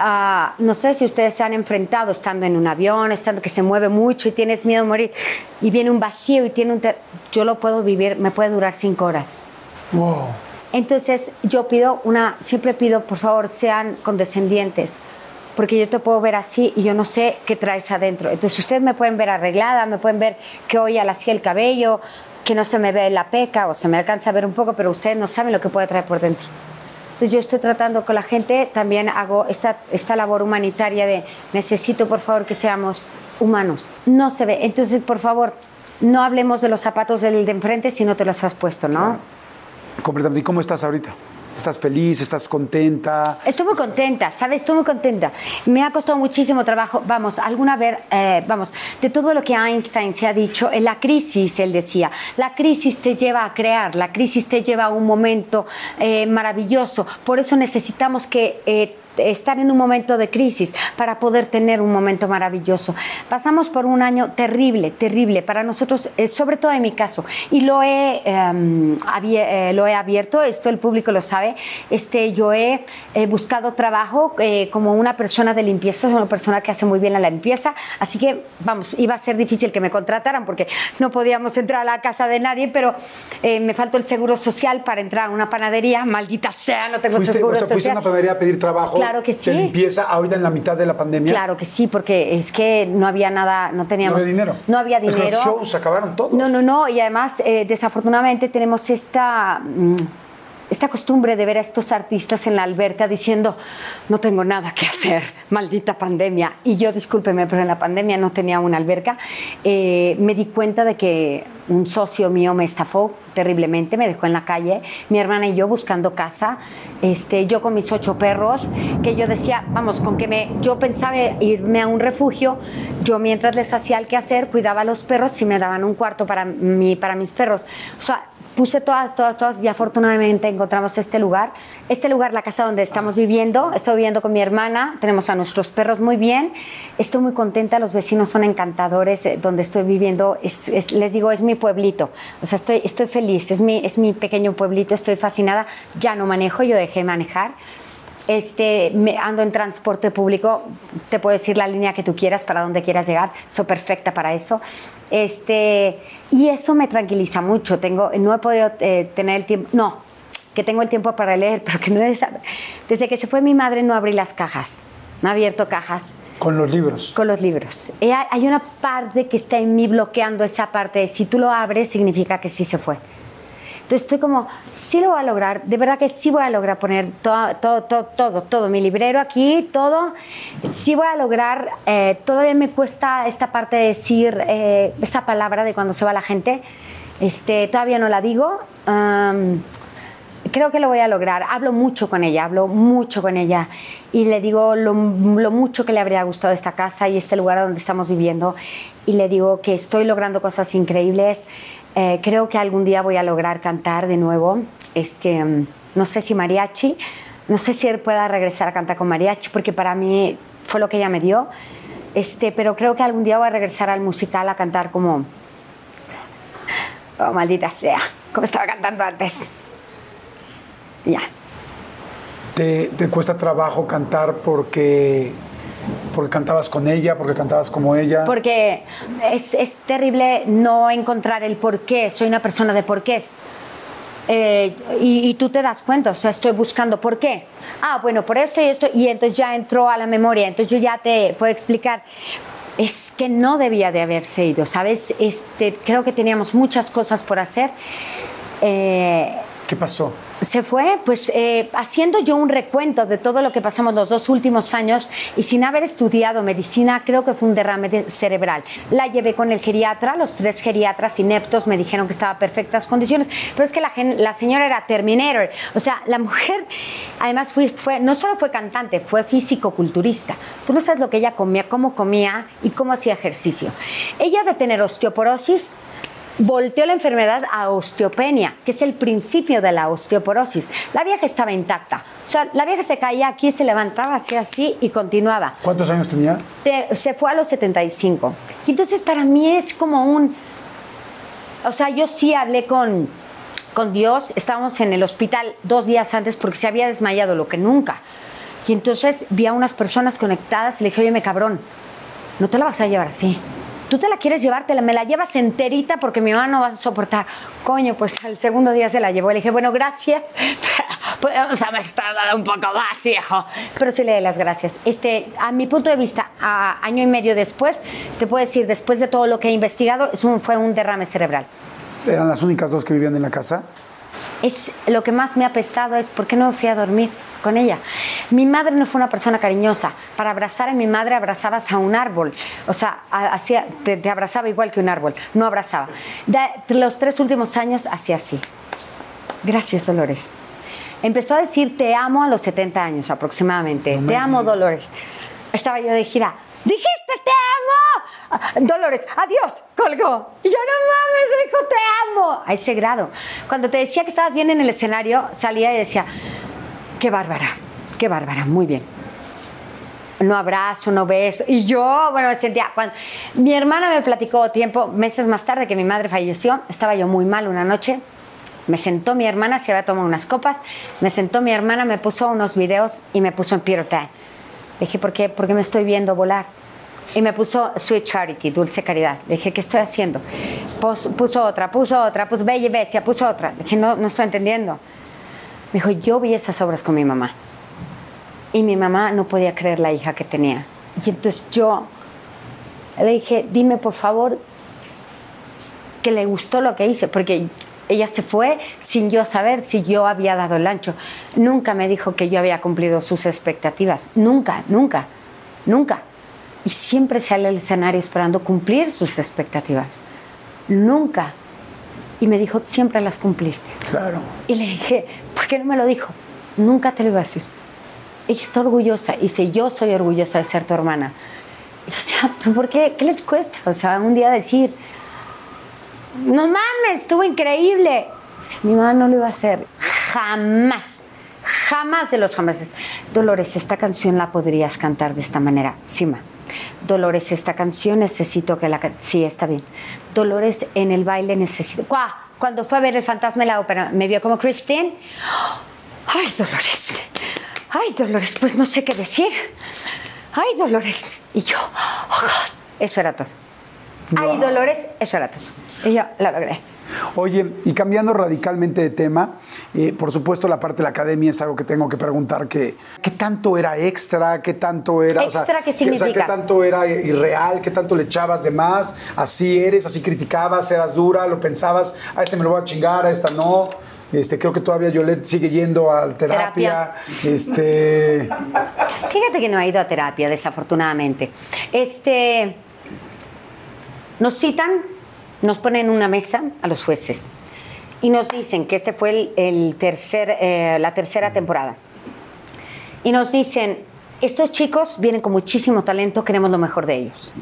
Ah, no sé si ustedes se han enfrentado estando en un avión, estando que se mueve mucho y tienes miedo de morir y viene un vacío y tiene un... Yo lo puedo vivir, me puede durar cinco horas. Wow. Entonces yo pido una, siempre pido, por favor, sean condescendientes, porque yo te puedo ver así y yo no sé qué traes adentro. Entonces ustedes me pueden ver arreglada, me pueden ver que hoy así el cabello, que no se me ve la peca o se me alcanza a ver un poco, pero ustedes no saben lo que puede traer por dentro. Entonces yo estoy tratando con la gente, también hago esta, esta labor humanitaria de necesito por favor que seamos humanos. No se ve. Entonces, por favor, no hablemos de los zapatos del de enfrente si no te los has puesto, ¿no? Completamente. ¿Y cómo estás ahorita? ¿Estás feliz? ¿Estás contenta? Estoy muy contenta, ¿sabes? Estoy muy contenta. Me ha costado muchísimo trabajo. Vamos, alguna vez, eh, vamos, de todo lo que Einstein se ha dicho, en la crisis, él decía, la crisis te lleva a crear, la crisis te lleva a un momento eh, maravilloso. Por eso necesitamos que... Eh, estar en un momento de crisis para poder tener un momento maravilloso. Pasamos por un año terrible, terrible para nosotros, eh, sobre todo en mi caso, y lo he, em, eh, lo he abierto, esto el público lo sabe, este, yo he buscado trabajo eh, como una persona de limpieza, soy una persona que hace muy bien la limpieza, así que, vamos, iba a ser difícil que me contrataran porque no podíamos entrar a la casa de nadie, pero me faltó el seguro social para entrar a una panadería, maldita sea, no tengo seguro social. Fuiste a una panadería a pedir trabajo Claro que sí. de limpieza ahorita en la mitad de la pandemia? Claro que sí, porque es que no había nada, no teníamos... No había dinero. No había Es que dinero. los shows acabaron todos. No, no, no. Y además, eh, desafortunadamente, tenemos esta, mm, esta costumbre de ver a estos artistas en la alberca diciendo, no tengo nada que hacer, maldita pandemia. Y yo, discúlpeme, pero en la pandemia no tenía una alberca. Eh, me di cuenta de que un socio mío me estafó terriblemente, me dejó en la calle, mi hermana y yo buscando casa, este, yo con mis ocho perros, que yo decía, vamos, con que me, yo pensaba irme a un refugio, yo mientras les hacía el quehacer, cuidaba a los perros y me daban un cuarto para, mí, para mis perros. O sea, puse todas, todas, todas y afortunadamente encontramos este lugar. Este lugar, la casa donde estamos viviendo, estoy viviendo con mi hermana, tenemos a nuestros perros muy bien, estoy muy contenta, los vecinos son encantadores, eh, donde estoy viviendo, es- es- les digo, es mi pueblito, o sea, estoy, feliz, es mi, es mi pequeño pueblito, estoy fascinada, ya no manejo, yo dejé de manejar. Este, me ando en transporte público, te puedo decir la línea que tú quieras para donde quieras llegar, soy perfecta para eso. Este, y eso me tranquiliza mucho. Tengo, no he podido eh, tener el tiempo, no, que tengo el tiempo para leer, pero que no es, desde que se fue mi madre no abrí las cajas, no he abierto cajas Con los libros. con los libros. Eh, hay- una parte que está en mí bloqueando esa parte. de Si tú lo abres, significa que sí se fue. Entonces estoy como, sí lo voy a lograr, de verdad que sí voy a lograr poner todo, todo, todo, todo, todo, mi librero aquí, todo, sí voy a lograr, eh, todavía me cuesta esta parte de decir eh, esa palabra de cuando se va la gente, este, todavía no la digo, am, creo que lo voy a lograr, hablo mucho con ella, hablo mucho con ella. Y le digo lo, lo mucho que le habría gustado esta casa y este lugar donde estamos viviendo. Y le digo que estoy logrando cosas increíbles. Eh, creo que algún día voy a lograr cantar de nuevo. Este, mm, no sé si mariachi, no sé si él pueda regresar a cantar con mariachi, porque para mí fue lo que ella me dio. Este, pero creo que algún día voy a regresar al musical a cantar como. Oh, maldita sea, como estaba cantando antes. Ya. ¿Te, te cuesta trabajo cantar porque, porque cantabas con ella, porque cantabas como ella? Porque es, es terrible no encontrar el por qué. Soy una persona de porqués. Eh, y, y tú te das cuenta, o sea, estoy buscando por qué. Ah, bueno, por esto y esto, y entonces ya entró a la memoria, entonces yo ya te puedo explicar. Es que no debía de haberse ido, ¿sabes? Este, creo que teníamos muchas cosas por hacer. Eh, ¿Qué pasó? Se fue pues eh, haciendo yo un recuento de todo lo que pasamos los dos últimos años y sin haber estudiado medicina creo que fue un derrame de- cerebral. La llevé con el geriatra, los tres geriatras ineptos me dijeron que estaba en perfectas condiciones, pero es que la, señora era Terminator, o sea, la mujer además fue, no solo fue cantante, fue físico-culturista. Tú no sabes lo que ella comía, cómo comía y cómo hacía ejercicio. Ella de tener osteoporosis, volteó la enfermedad a osteopenia, que es el principio de la osteoporosis. La vieja estaba intacta. O sea, la vieja se caía aquí, se levantaba, hacía así y continuaba. ¿Cuántos años tenía? Te- se fue a los 75. Y entonces para mí es como un... O sea, yo sí hablé con, con Dios, estábamos en el hospital dos días antes porque se había desmayado lo que nunca. Y entonces vi a unas personas conectadas y le dije, oye, me cabrón, no te la vas a llevar así. Tú te la quieres llevar, te la, me la llevas enterita porque mi mamá no va a soportar. Coño, pues el segundo día se la llevó. Le dije, bueno, gracias. Podemos haber tardado un poco más, viejo. Pero sí le doy las gracias. Este, a mi punto de vista, a año y medio después, te puedo decir, después de todo lo que he investigado, es un- fue un derrame cerebral. ¿Eran las únicas dos que vivían en la casa? Es lo que más me ha pesado es por qué no me fui a dormir con ella. Mi madre no fue una persona cariñosa. Para abrazar a mi madre abrazabas a un árbol. O sea, hacía, te, te abrazaba igual que un árbol. No abrazaba. De, los tres últimos años hacía así. Gracias, Dolores. Empezó a decir te amo a los 70 años aproximadamente. te amo, Dolores. Estaba yo de gira. Dijiste te amo. Ah, Dolores, adiós, colgó. Y yo no mames, dijo te amo. A ese grado. Cuando te decía que estabas bien en el escenario, salía y decía, qué bárbara, qué bárbara, muy bien. No abrazo, no beso. Y yo, bueno, me sentía. Cuando, mi hermana me platicó tiempo, meses más tarde que mi madre falleció, estaba yo muy mal una noche. Me sentó mi hermana, se había tomado unas copas. Me sentó mi hermana, me puso unos videos y me puso en Peter Pan. Dije, ¿por qué? Porque me estoy viendo volar. Y me puso Sweet Charity, Dulce Caridad. Dije, ¿qué estoy haciendo? Pus- puso otra, puso otra, puso Bella y Bestia, puso otra. Dije, no, no estoy entendiendo. Me dijo, yo vi esas obras con mi mamá. Y mi mamá no podía creer la hija que tenía. Y entonces yo le dije, dime por favor que le gustó lo que hice, porque ella se fue sin yo saber si yo había dado el ancho. Nunca me dijo que yo había cumplido sus expectativas. Nunca, nunca, nunca. Y siempre sale al escenario esperando cumplir sus expectativas. Nunca. Y me dijo, siempre las cumpliste. Claro. Y le dije, ¿por qué no me lo dijo? Nunca te lo iba a decir. Ella está orgullosa. Y dice, yo soy orgullosa de ser tu hermana. Y, o sea, ¿pero ¿por qué? ¿Qué les cuesta? O sea, un día decir, no mames, estuvo increíble. Si mi mamá no lo iba a hacer, jamás, jamás de los jamases. Dolores, esta canción la podrías cantar de esta manera. Sima. Dolores, esta canción necesito que la... can-". Sí, está bien. Dolores, en el baile necesito... ¡Cuá! Cuando fue a ver El Fantasma de la Ópera, me vio como Christine. ¡Ay, Dolores! ¡Ay, Dolores! Pues no sé qué decir. ¡Ay, Dolores! Y yo, ¡oh, God! Eso era todo. ¡Ay, Dolores! Eso era todo. Y yo lo logré. Oye, y cambiando radicalmente de tema, eh, por supuesto la parte de la academia es algo que tengo que preguntar, que, ¿qué tanto era extra? ¿Qué tanto era... ¿Extra qué que- o sea, ¿Qué significa? tanto era irreal? ¿Qué tanto le echabas de más? ¿Así eres? ¿Así criticabas? ¿Eras dura? ¿Lo pensabas? A este me lo voy a chingar, a esta no. Este, creo que todavía Yolette sigue yendo a terapia. Este, Fíjate que no ha ido a terapia, desafortunadamente. Este, nos citan, nos ponen en una mesa a los jueces y nos dicen que este fue el, el tercer, eh, la tercera temporada. Y nos dicen, estos chicos vienen con muchísimo talento, queremos lo mejor de ellos.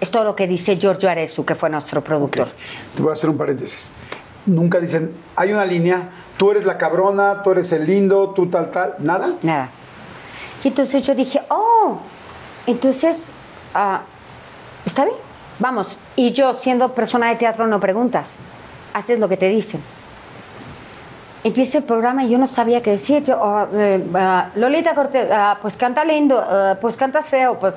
Es todo lo que dice Giorgio Arezu, que fue nuestro productor. te voy a hacer un paréntesis. Nunca dicen, hay una línea, tú eres la cabrona, tú eres el lindo, tú tal, tal, nada. Nada. Y entonces yo dije, oh, entonces, ah, está bien, vamos. Y yo, siendo persona de teatro, no preguntas, haces lo que te dicen. Empieza el programa y yo no sabía qué decir. Yo, ah, eh, ah, Lolita Cortés, ah, pues canta lindo, ah, pues canta feo, pues...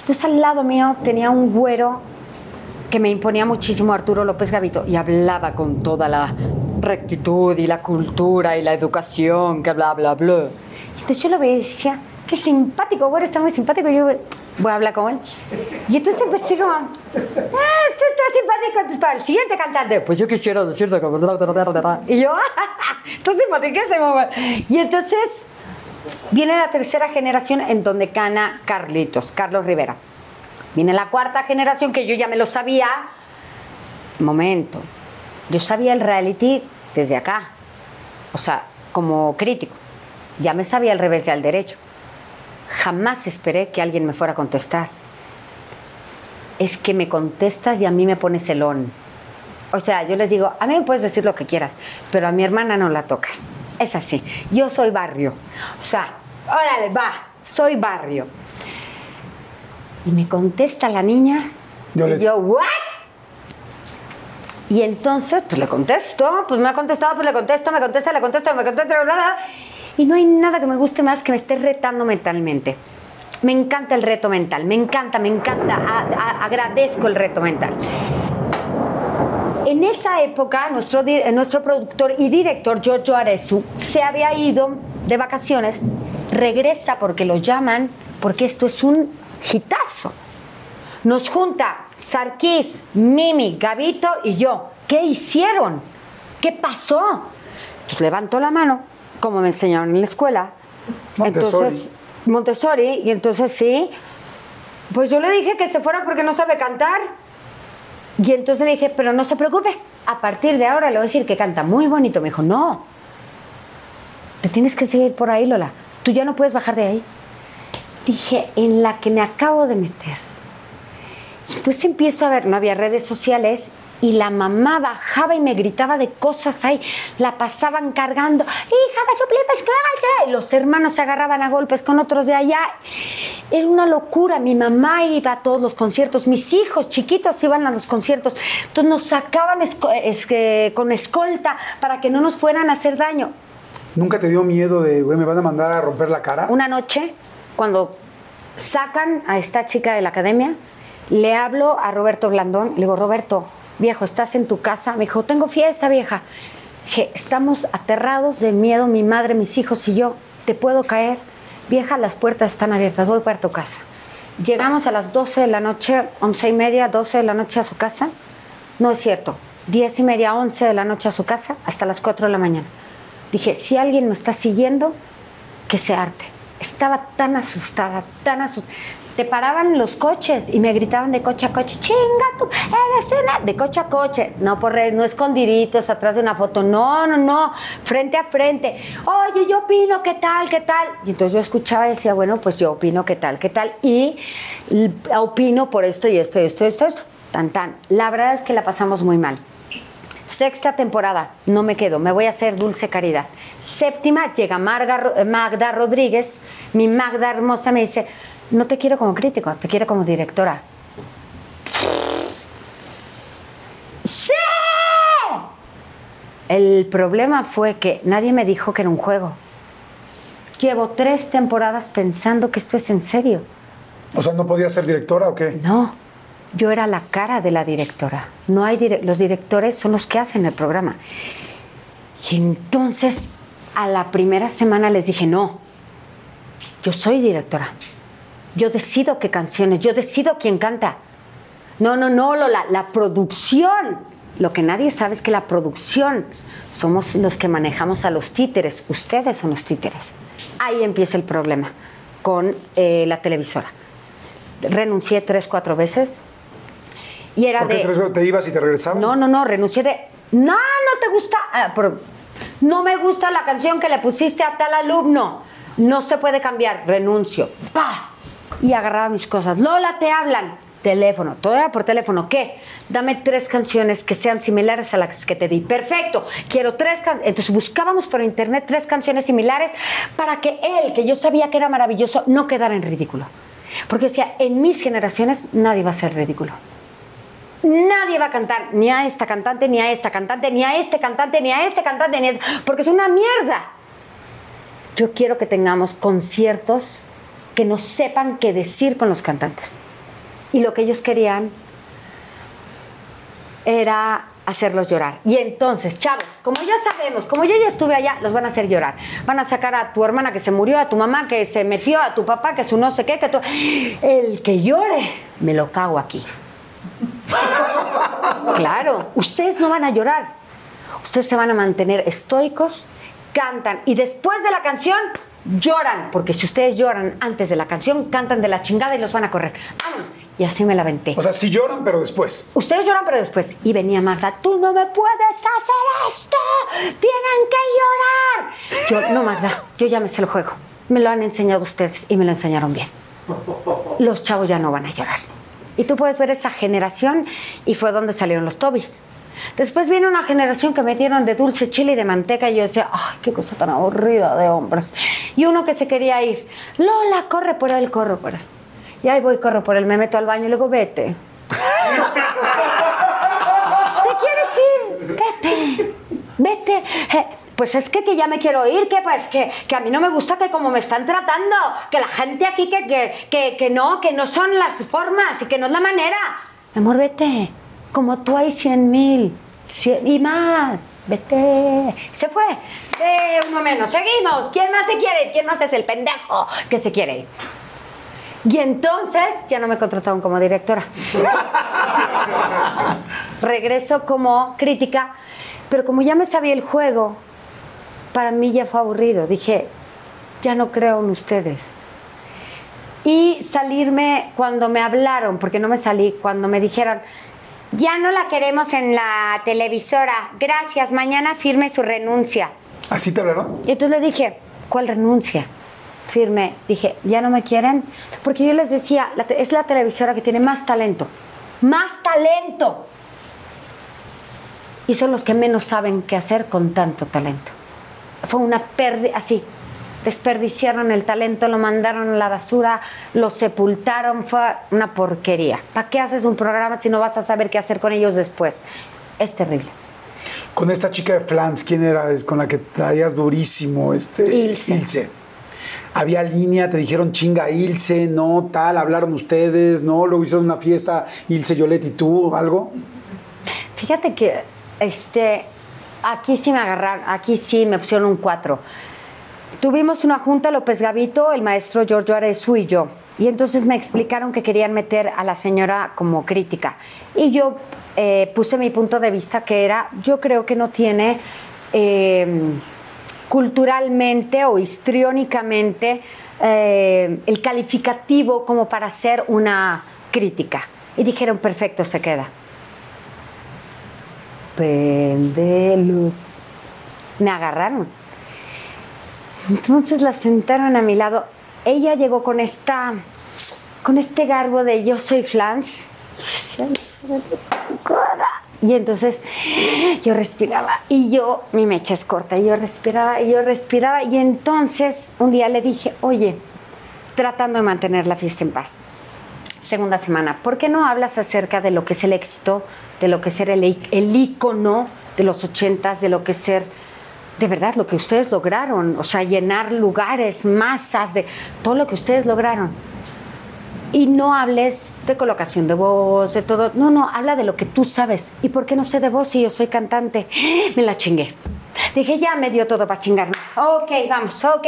Entonces al lado mío tenía un güero que me imponía muchísimo Arturo López Gavito y hablaba con toda la rectitud y la cultura y la educación, que bla, bla, bla. Entonces yo lo veía y decía, qué simpático, güey, está muy simpático. Y yo voy a hablar con él. Y entonces empecé como, ah, este está simpático. Entonces, para el siguiente cantante, pues yo quisiera decirte que... Y yo, está simpatiquísimo, güey. Y entonces viene la tercera generación en donde cana Carlitos, Carlos Rivera. Viene la cuarta generación que yo ya me lo sabía. Momento. Yo sabía el reality desde acá. O sea, como crítico. Ya me sabía el rebelde al derecho. Jamás esperé que alguien me fuera a contestar. Es que me contestas y a mí me pones celón. O sea, yo les digo, a mí me puedes decir lo que quieras, pero a mi hermana no la tocas. Es así. Yo soy barrio. O sea, órale, va, soy barrio. Y me contesta la niña. Yo y le- yo, ¿what? Y entonces, pues le contesto, pues me ha contestado, pues le contesto, me contesta, le contesto, me contesta, bla, bla, bla. Y no hay nada que me guste más que me esté retando mentalmente. Me encanta el reto mental, me encanta, me encanta, agradezco el reto mental. En esa época, nuestro, nuestro productor y director, Giorgio Arezu, se había ido de vacaciones, regresa porque lo llaman, porque esto es un hitazo. Nos junta Sarkis, Mimi, Gavito y yo. ¿Qué hicieron? ¿Qué pasó? Pues levantó la mano, como me enseñaron en la escuela. Montessori. Entonces, Montessori, y entonces sí. Pues yo le dije que se fuera porque no sabe cantar. Y entonces le dije, pero no se preocupe, a partir de ahora le voy a decir que canta muy bonito. Me dijo, no, te tienes que seguir por ahí, Lola. Tú ya no puedes bajar de ahí. Dije, en la que me acabo de meter. Entonces empiezo a ver, no había redes sociales y la mamá bajaba y me gritaba de cosas ahí, la pasaban cargando, hija de su plipa, esclava", y los hermanos se agarraban a golpes con otros de allá. Era una locura, mi mamá iba a todos los conciertos, mis hijos chiquitos iban a los conciertos, entonces nos sacaban esco- es que- con escolta para que no nos fueran a hacer daño. ¿Nunca te dio miedo de, güey, me van a mandar a romper la cara? Una noche, cuando sacan a esta chica de la academia, le hablo a Roberto Blandón, le digo, Roberto, viejo, ¿estás en tu casa? Me dijo, tengo fiesta, vieja. Dije, estamos aterrados de miedo, mi madre, mis hijos y yo. ¿te puedo caer? Vieja, las puertas están abiertas, voy para tu casa. Llegamos a las 12 de la noche, 11 y media, 12 de la noche a su casa. No es cierto, 10 y media, 11 de la noche a su casa, hasta las 4 de la mañana. Dije, si alguien me está siguiendo, que se arte. Estaba tan asustada, tan asustada. Te paraban los coches y me gritaban de coche a coche, chinga tú, eres una... De coche a coche, no por no escondiditos atrás de una foto, no, no, no, frente a frente. Oye, yo opino, ¿qué tal, qué tal? Y entonces yo escuchaba y decía, bueno, pues yo opino, ¿qué tal, qué tal? Y opino por esto y esto y esto y esto, esto. Tan, tan. La verdad es que la pasamos muy mal. Sexta temporada, no me quedo, me voy a hacer Dulce Caridad. Séptima, llega Marga Ro- Magda Rodríguez, mi Magda hermosa me dice, no te quiero como crítico, te quiero como directora. ¡Sí! El problema fue que nadie me dijo que era un juego. Llevo tres temporadas pensando que esto es en serio. O sea, ¿no podía ser directora o qué? No, yo era la cara de la directora. No hay dire- los directores son los que hacen el programa. Y entonces a la primera semana les dije, no, yo soy directora. Yo decido qué canciones, yo decido quién canta. No, no, no, Lola, la producción. Lo que nadie sabe es que la producción somos los que manejamos a los títeres. Ustedes son los títeres. Ahí empieza el problema con eh, la televisora. Renuncié tres, cuatro veces. Y era ¿Por qué de. tres- te ibas y te regresabas? No, no, no, renuncié de. No, no te gusta. ah, por- no me gusta la canción que le pusiste a tal alumno. No se puede cambiar. Renuncio. ¡Pa! Y agarraba mis cosas. Lola, te hablan. Teléfono. Todo por teléfono. ¿Qué? Dame tres canciones que sean similares a las que te di. Perfecto. Quiero tres canciones. Entonces buscábamos por internet tres canciones similares para que él, que yo sabía que era maravilloso, no quedara en ridículo. Porque decía, en mis generaciones nadie va a ser ridículo. Nadie va a cantar ni a esta cantante, ni a esta cantante, ni a este cantante, ni a este cantante, ni a este, porque es una mierda. Yo quiero que tengamos conciertos que no sepan qué decir con los cantantes. Y lo que ellos querían era hacerlos llorar. Y entonces, chavos, como ya sabemos, como yo ya estuve allá, los van a hacer llorar. Van a sacar a tu hermana que se murió, a tu mamá que se metió, a tu papá que su no sé qué, que tu... El que llore, me lo cago aquí. Claro, ustedes no van a llorar. Ustedes se van a mantener estoicos, cantan y después de la canción lloran, porque si ustedes lloran antes de la canción, cantan de la chingada y los van a correr. Vámonos. Y así me la aventé. O sea, sí lloran, pero después. Ustedes lloran, pero después. Y venía Magda, tú no me puedes hacer esto. Tienen que llorar. Yo, no, Magda, yo ya me sé el juego. Me lo han enseñado ustedes y me lo enseñaron bien. Los chavos ya no van a llorar. Y tú puedes ver esa generación y fue donde salieron los tobis. Después viene una generación que metieron de dulce chile y de manteca y yo decía, ay, qué cosa tan aburrida de hombres. Y uno que se quería ir, Lola, corre por él, corro por él. Y ahí voy, corro por él, me meto al baño y luego vete. ¿Te quieres ir? Vete. Vete. Eh, pues es que, que ya me quiero ir, que pues que, que a mí no me gusta que como me están tratando, que la gente aquí que, que, que, no, que no son las formas y que no es la manera. Amor, vete. Como tú hay cien mil y más. Vete. Se fue. De uno menos. Seguimos. ¿Quién más se quiere? ¿Quién más es el pendejo que se quiere? Y entonces ya no me contrataron como directora. Regreso como crítica, pero como ya me sabía el juego, para mí ya fue aburrido. Dije, ya no creo en ustedes. Y salirme cuando me hablaron, porque no me salí, cuando me dijeron, ya no la queremos en la televisora, gracias, mañana firme su renuncia. ¿Así te hablaron? Y entonces le dije, ¿cuál renuncia? Firme. Dije, ¿ya no me quieren? Porque yo les decía, la es la televisora que tiene más talento. ¡Más talento! Y son los que menos saben qué hacer con tanto talento. Fue una pérdida, así. Desperdiciaron el talento, lo mandaron a la basura, lo sepultaron, fue una porquería. ¿Para qué haces un programa si no vas a saber qué hacer con ellos después? Es terrible. Con esta chica de Flans, ¿quién era? Es con la que traías durísimo, este. Ilse. Había línea, te dijeron chinga Ilse, no, tal, hablaron ustedes, no, luego hicieron una fiesta, Ilse, Yolette y tú, algo. Fíjate que este, aquí sí me agarraron, aquí sí me pusieron un 4. Tuvimos una junta, López Gavito, el maestro Giorgio Arezu y yo. Y entonces me explicaron que querían meter a la señora como crítica. Y yo eh, puse mi punto de vista que era, yo creo que no tiene eh, culturalmente o histriónicamente eh, el calificativo como para hacer una crítica. Y dijeron, perfecto, se queda. Pendelo. Me agarraron. Entonces la sentaron a mi lado. Ella llegó con esta, con este garbo de yo soy Flans. Y entonces yo respiraba y yo, mi mecha es corta, y yo respiraba y yo respiraba. Y entonces un día le dije, oye, tratando de mantener la fiesta en paz. Segunda semana, ¿por qué no hablas acerca de lo que es el éxito, de lo que es ser el, el ícono de los ochentas, de lo que es ser de verdad lo que ustedes lograron, o sea, llenar lugares, masas, de todo lo que ustedes lograron? Y no hables de colocación de voz, de todo. No, no, habla de lo que tú sabes. ¿Y por qué no sé de voz si yo soy cantante? Me la chingué. Dije, ya me dio todo para chingarme. Ok, vamos, ok.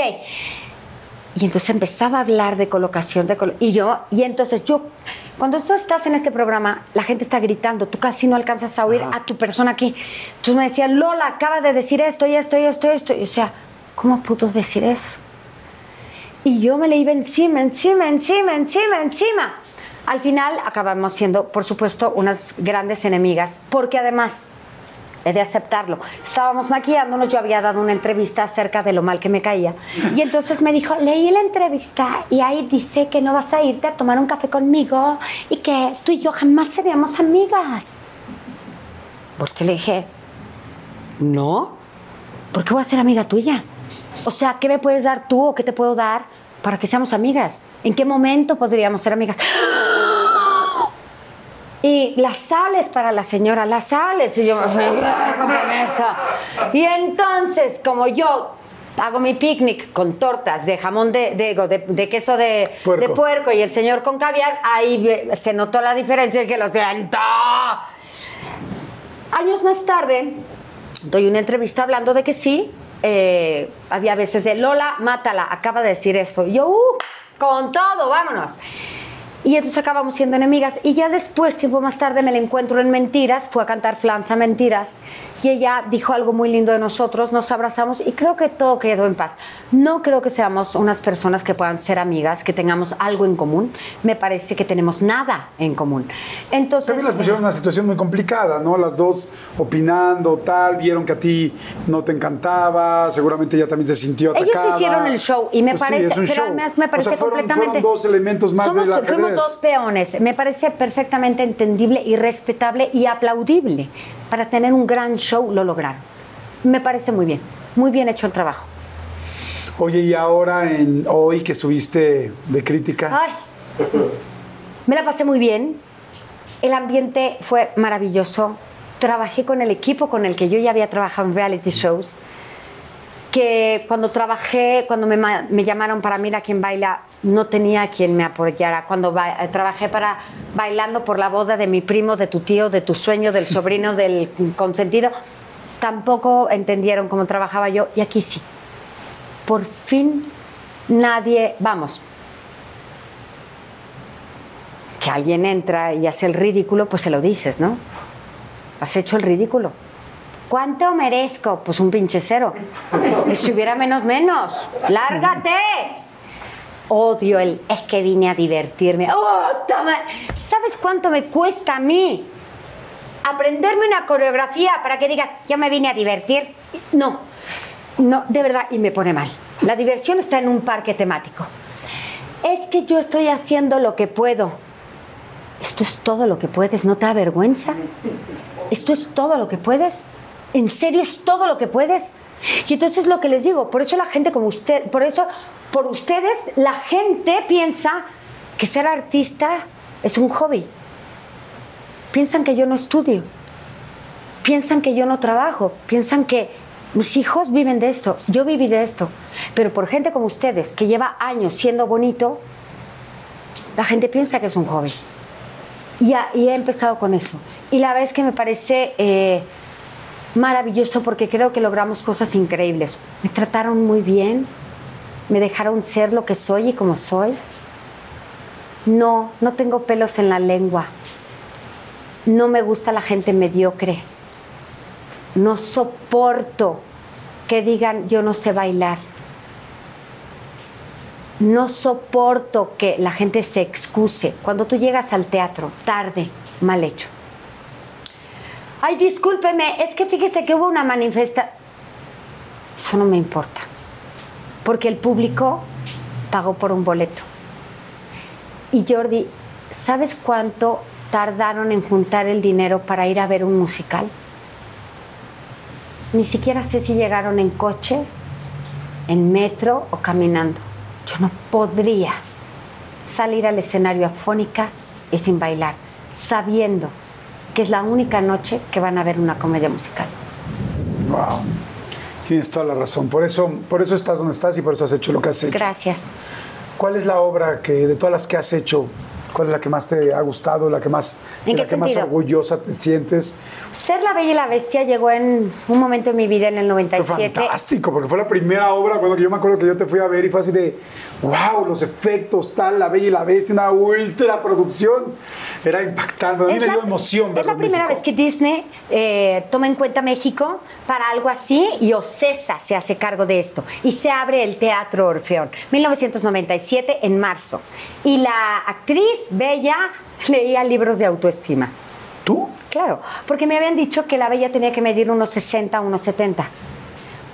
Y entonces empezaba a hablar de colocación, de y yo, y entonces yo, cuando tú estás en este programa, la gente está gritando, tú casi no alcanzas a oír a tu persona aquí. Entonces me decían, Lola, acaba de decir esto y esto y esto y esto. Y o sea, ¿cómo pudo decir eso? Y yo me le iba encima, encima, encima, encima, encima. Al final acabamos siendo, por supuesto, unas grandes enemigas, porque además he de aceptarlo. Estábamos maquillándonos, yo había dado una entrevista acerca de lo mal que me caía. Y entonces me dijo, leí la entrevista y ahí dice que no vas a irte a tomar un café conmigo y que tú y yo jamás seríamos amigas. Porque le dije, no, ¿por qué voy a ser amiga tuya? O sea, ¿qué me puedes dar tú o qué te puedo dar para que seamos amigas? ¿En qué momento podríamos ser amigas? Y las sales para la señora, las sales. Y yo me fui Y entonces, como yo hago mi picnic con tortas de jamón de, de, queso de puerco. de puerco. y el señor con caviar, ahí se notó la diferencia y que lo siento. Años más tarde, doy una entrevista hablando de que sí, eh, había veces de Lola, mátala, acaba de decir eso. Y yo, uh, con todo, vámonos. Y entonces acabamos siendo enemigas. Y ya después, tiempo más tarde, me la encuentro en Mentiras, fue a cantar Flanza Mentiras y ella dijo algo muy lindo de nosotros, nos abrazamos y creo que todo quedó en paz. No creo que seamos unas personas que puedan ser amigas, que tengamos algo en común. Me parece que tenemos nada en común. Entonces. También las pusieron en una situación muy complicada, ¿no? Las dos opinando, tal, vieron que a ti no te encantaba, seguramente ella también se sintió atacada. Ellos hicieron el show y me pues parece, pero además me parece completamente. Fueron dos elementos más de la Fuimos dos peones. Me parece perfectamente entendible y respetable y aplaudible para tener un gran show lo lograron. Me parece muy bien, muy bien hecho el trabajo. Oye, y ahora, en, hoy que estuviste de crítica. Ay, me la pasé muy bien. El ambiente fue maravilloso. Trabajé con el equipo con el que yo ya había trabajado en reality shows. Que cuando trabajé, cuando me, me llamaron para Mira quién baila, no tenía quien me apoyara. Cuando trabajé para bailando por la boda de mi primo, de tu tío, de tu sueño, del sobrino, del consentido, tampoco entendieron cómo trabajaba yo y aquí sí. Por fin nadie, vamos, que alguien entra y hace el ridículo, pues se lo dices, ¿no? Has hecho el ridículo. ¿Cuánto merezco? Pues un pinche cero. Si hubiera menos, menos. ¡Lárgate! odio el es que vine a divertirme. Oh, ¿Sabes cuánto me cuesta a mí aprenderme una coreografía para que digas, yo me vine a divertir? No, no, de verdad, y me pone mal. La diversión está en un parque temático. Es que yo estoy haciendo lo que puedo. Esto es todo lo que puedes, ¿no te da vergüenza? Esto es todo lo que puedes. ¿En serio es todo lo que puedes? Y entonces lo que les digo, por eso la gente como usted, por eso por ustedes la gente piensa que ser artista es un hobby. Piensan que yo no estudio. Piensan que yo no trabajo. Piensan que mis hijos viven de esto. Yo viví de esto. Pero por gente como ustedes, que lleva años siendo bonito, la gente piensa que es un hobby. Y, he empezado con eso. Y la verdad es que me parece eh, maravilloso porque creo que logramos cosas increíbles. Me trataron muy bien me dejaron ser lo que soy y como soy. No, no tengo pelos en la lengua. No me gusta la gente mediocre. No soporto que digan yo no sé bailar. No soporto que la gente se excuse cuando tú llegas al teatro tarde, mal hecho. Ay, discúlpeme, es que fíjese que hubo una manifestación. Eso no me importa, porque el público pagó por un boleto. Y Jordi, ¿sabes cuánto tardaron en juntar el dinero para ir a ver un musical? Ni siquiera sé si llegaron en coche, en metro o caminando. Yo no podría salir al escenario afónica y sin bailar, sabiendo que es la única noche que van a ver una comedia musical. Wow. Tienes toda la razón. Por eso, por eso estás donde estás y por eso has hecho lo que has hecho. Gracias. ¿Cuál es la obra que de todas las que has hecho, cuál es la que más te ha gustado, la que más, ¿En de qué la que más orgullosa te sientes? Ser la Bella y la Bestia llegó en un momento en mi vida en el Fue 97. fantástico, porque fue la primera obra, cuando yo me acuerdo que yo te fui a ver y fue así de, wow, los efectos, tal, La Bella y la Bestia, una ultra producción. Era impactante, a mí Es me la- dio emoción Es la primera México. vez que Disney eh, toma en cuenta México para algo así y Ocesa se hace cargo de esto. Y se abre el Teatro Orfeón, 1997 en marzo. Y la actriz Bella leía libros de autoestima. ¿Tú? Claro, porque me habían dicho que la Bella tenía que medir unos 60, unos 70.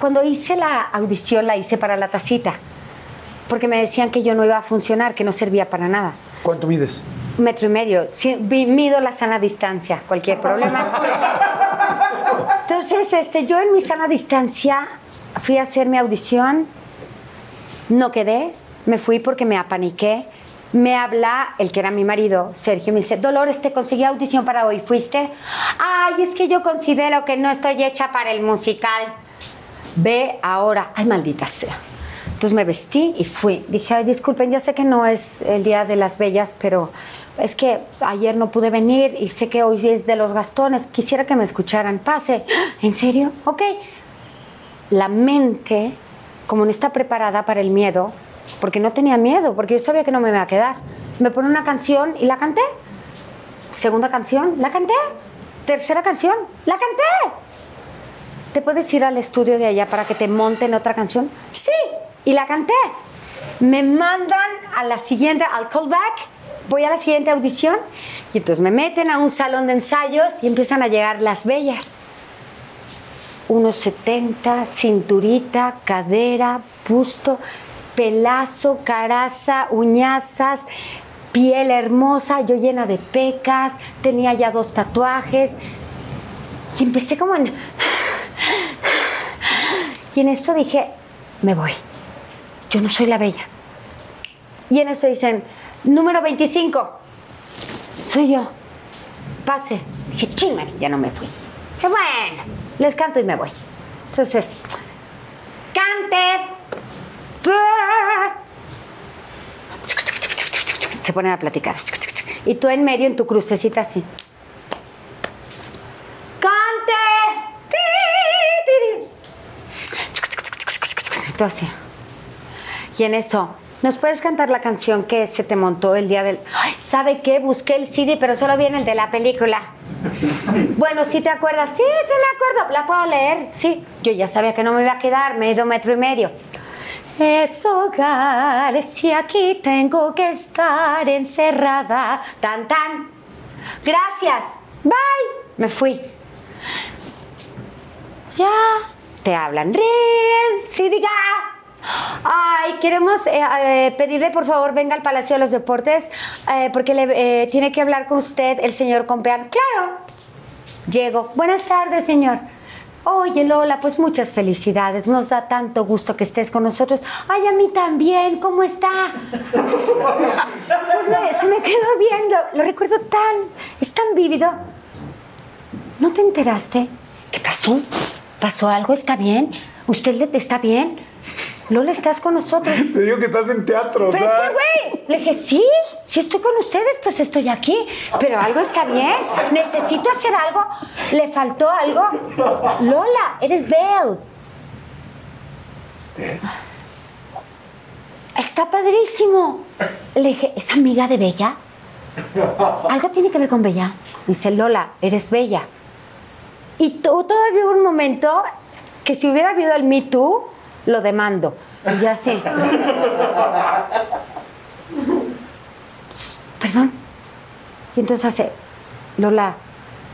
Cuando hice la audición la hice para la tacita, porque me decían que yo no iba a funcionar, que no servía para nada. ¿Cuánto mides? Metro y medio. Mido la sana distancia, cualquier problema. Entonces, este, yo en mi sana distancia fui a hacer mi audición, no quedé, me fui porque me apaniqué. Me habla el que era mi marido, Sergio, me dice, Dolores, te conseguí audición para hoy, ¿fuiste? Ay, es que yo considero que no estoy hecha para el musical. Ve ahora, ay, maldita sea. Entonces me vestí y fui. Dije, ay, disculpen, ya sé que no es el Día de las Bellas, pero es que ayer no pude venir y sé que hoy es de los Gastones. Quisiera que me escucharan. Pase. ¿En serio? Ok. La mente, como no está preparada para el miedo, porque no tenía miedo, porque yo sabía que no me iba a quedar, me pone una canción y la canté. Segunda canción, la canté. Tercera canción, la canté. ¿Te puedes ir al estudio de allá para que te monten otra canción? Sí, y la canté. Me mandan a la siguiente, al callback, voy a la siguiente audición y entonces me meten a un salón de ensayos y empiezan a llegar las bellas. Unos 70, cinturita, cadera, busto, pelazo, caraza, uñazas, piel hermosa, yo llena de pecas, tenía ya dos tatuajes y empecé como en... Y en eso dije, me voy. Yo no soy la bella. Y en eso dicen, número 25. Soy yo. Pase. Dije, chingan, ya no me fui. Dije, bueno, les canto y me voy. Entonces, cante. Se ponen a platicar. Y tú en medio en tu crucecita así. ¡Cante! Tú así. En eso, ¿nos puedes cantar la canción que se te montó el día del... Ay, ¿Sabe qué? Busqué el CD, pero solo viene el de la película. bueno, ¿sí te acuerdas? Sí, sí me acuerdo. ¿La puedo leer? Sí. Yo ya sabía que no me iba a quedar, me he ido metro y medio. Es hogar, si aquí tengo que estar encerrada. Tan, tan. Gracias. Bye. Me fui. Ya. Te hablan. Rin, sí, diga. Ay, queremos eh, eh, pedirle por favor venga al Palacio de los Deportes eh, porque le, tiene que hablar con usted el señor Compeán. Claro. Llego. Buenas tardes, señor. Oye, Lola, pues muchas felicidades. Nos da tanto gusto que estés con nosotros. Ay, a mí también. ¿Cómo está? Pues se me quedó viendo. Lo recuerdo tan... Es tan vívido. ¿No te enteraste? ¿Qué pasó? ¿Pasó algo? ¿Está bien? ¿Usted está bien? Lola, estás con nosotros. Te digo que estás en teatro, o Pero sea, es que, güey, le dije, sí, si estoy con ustedes, pues estoy aquí. Pero algo está bien. Necesito hacer algo. ¿Le faltó algo? Lola, eres Belle. está padrísimo. Le dije, ¿es amiga de Bella? Algo tiene que ver con Bella. Dice, Lola, eres Bella. Y tú todavía hubo un momento que si hubiera habido el Me Too, lo demando. Y yo así. Perdón. Y entonces hace, Lola,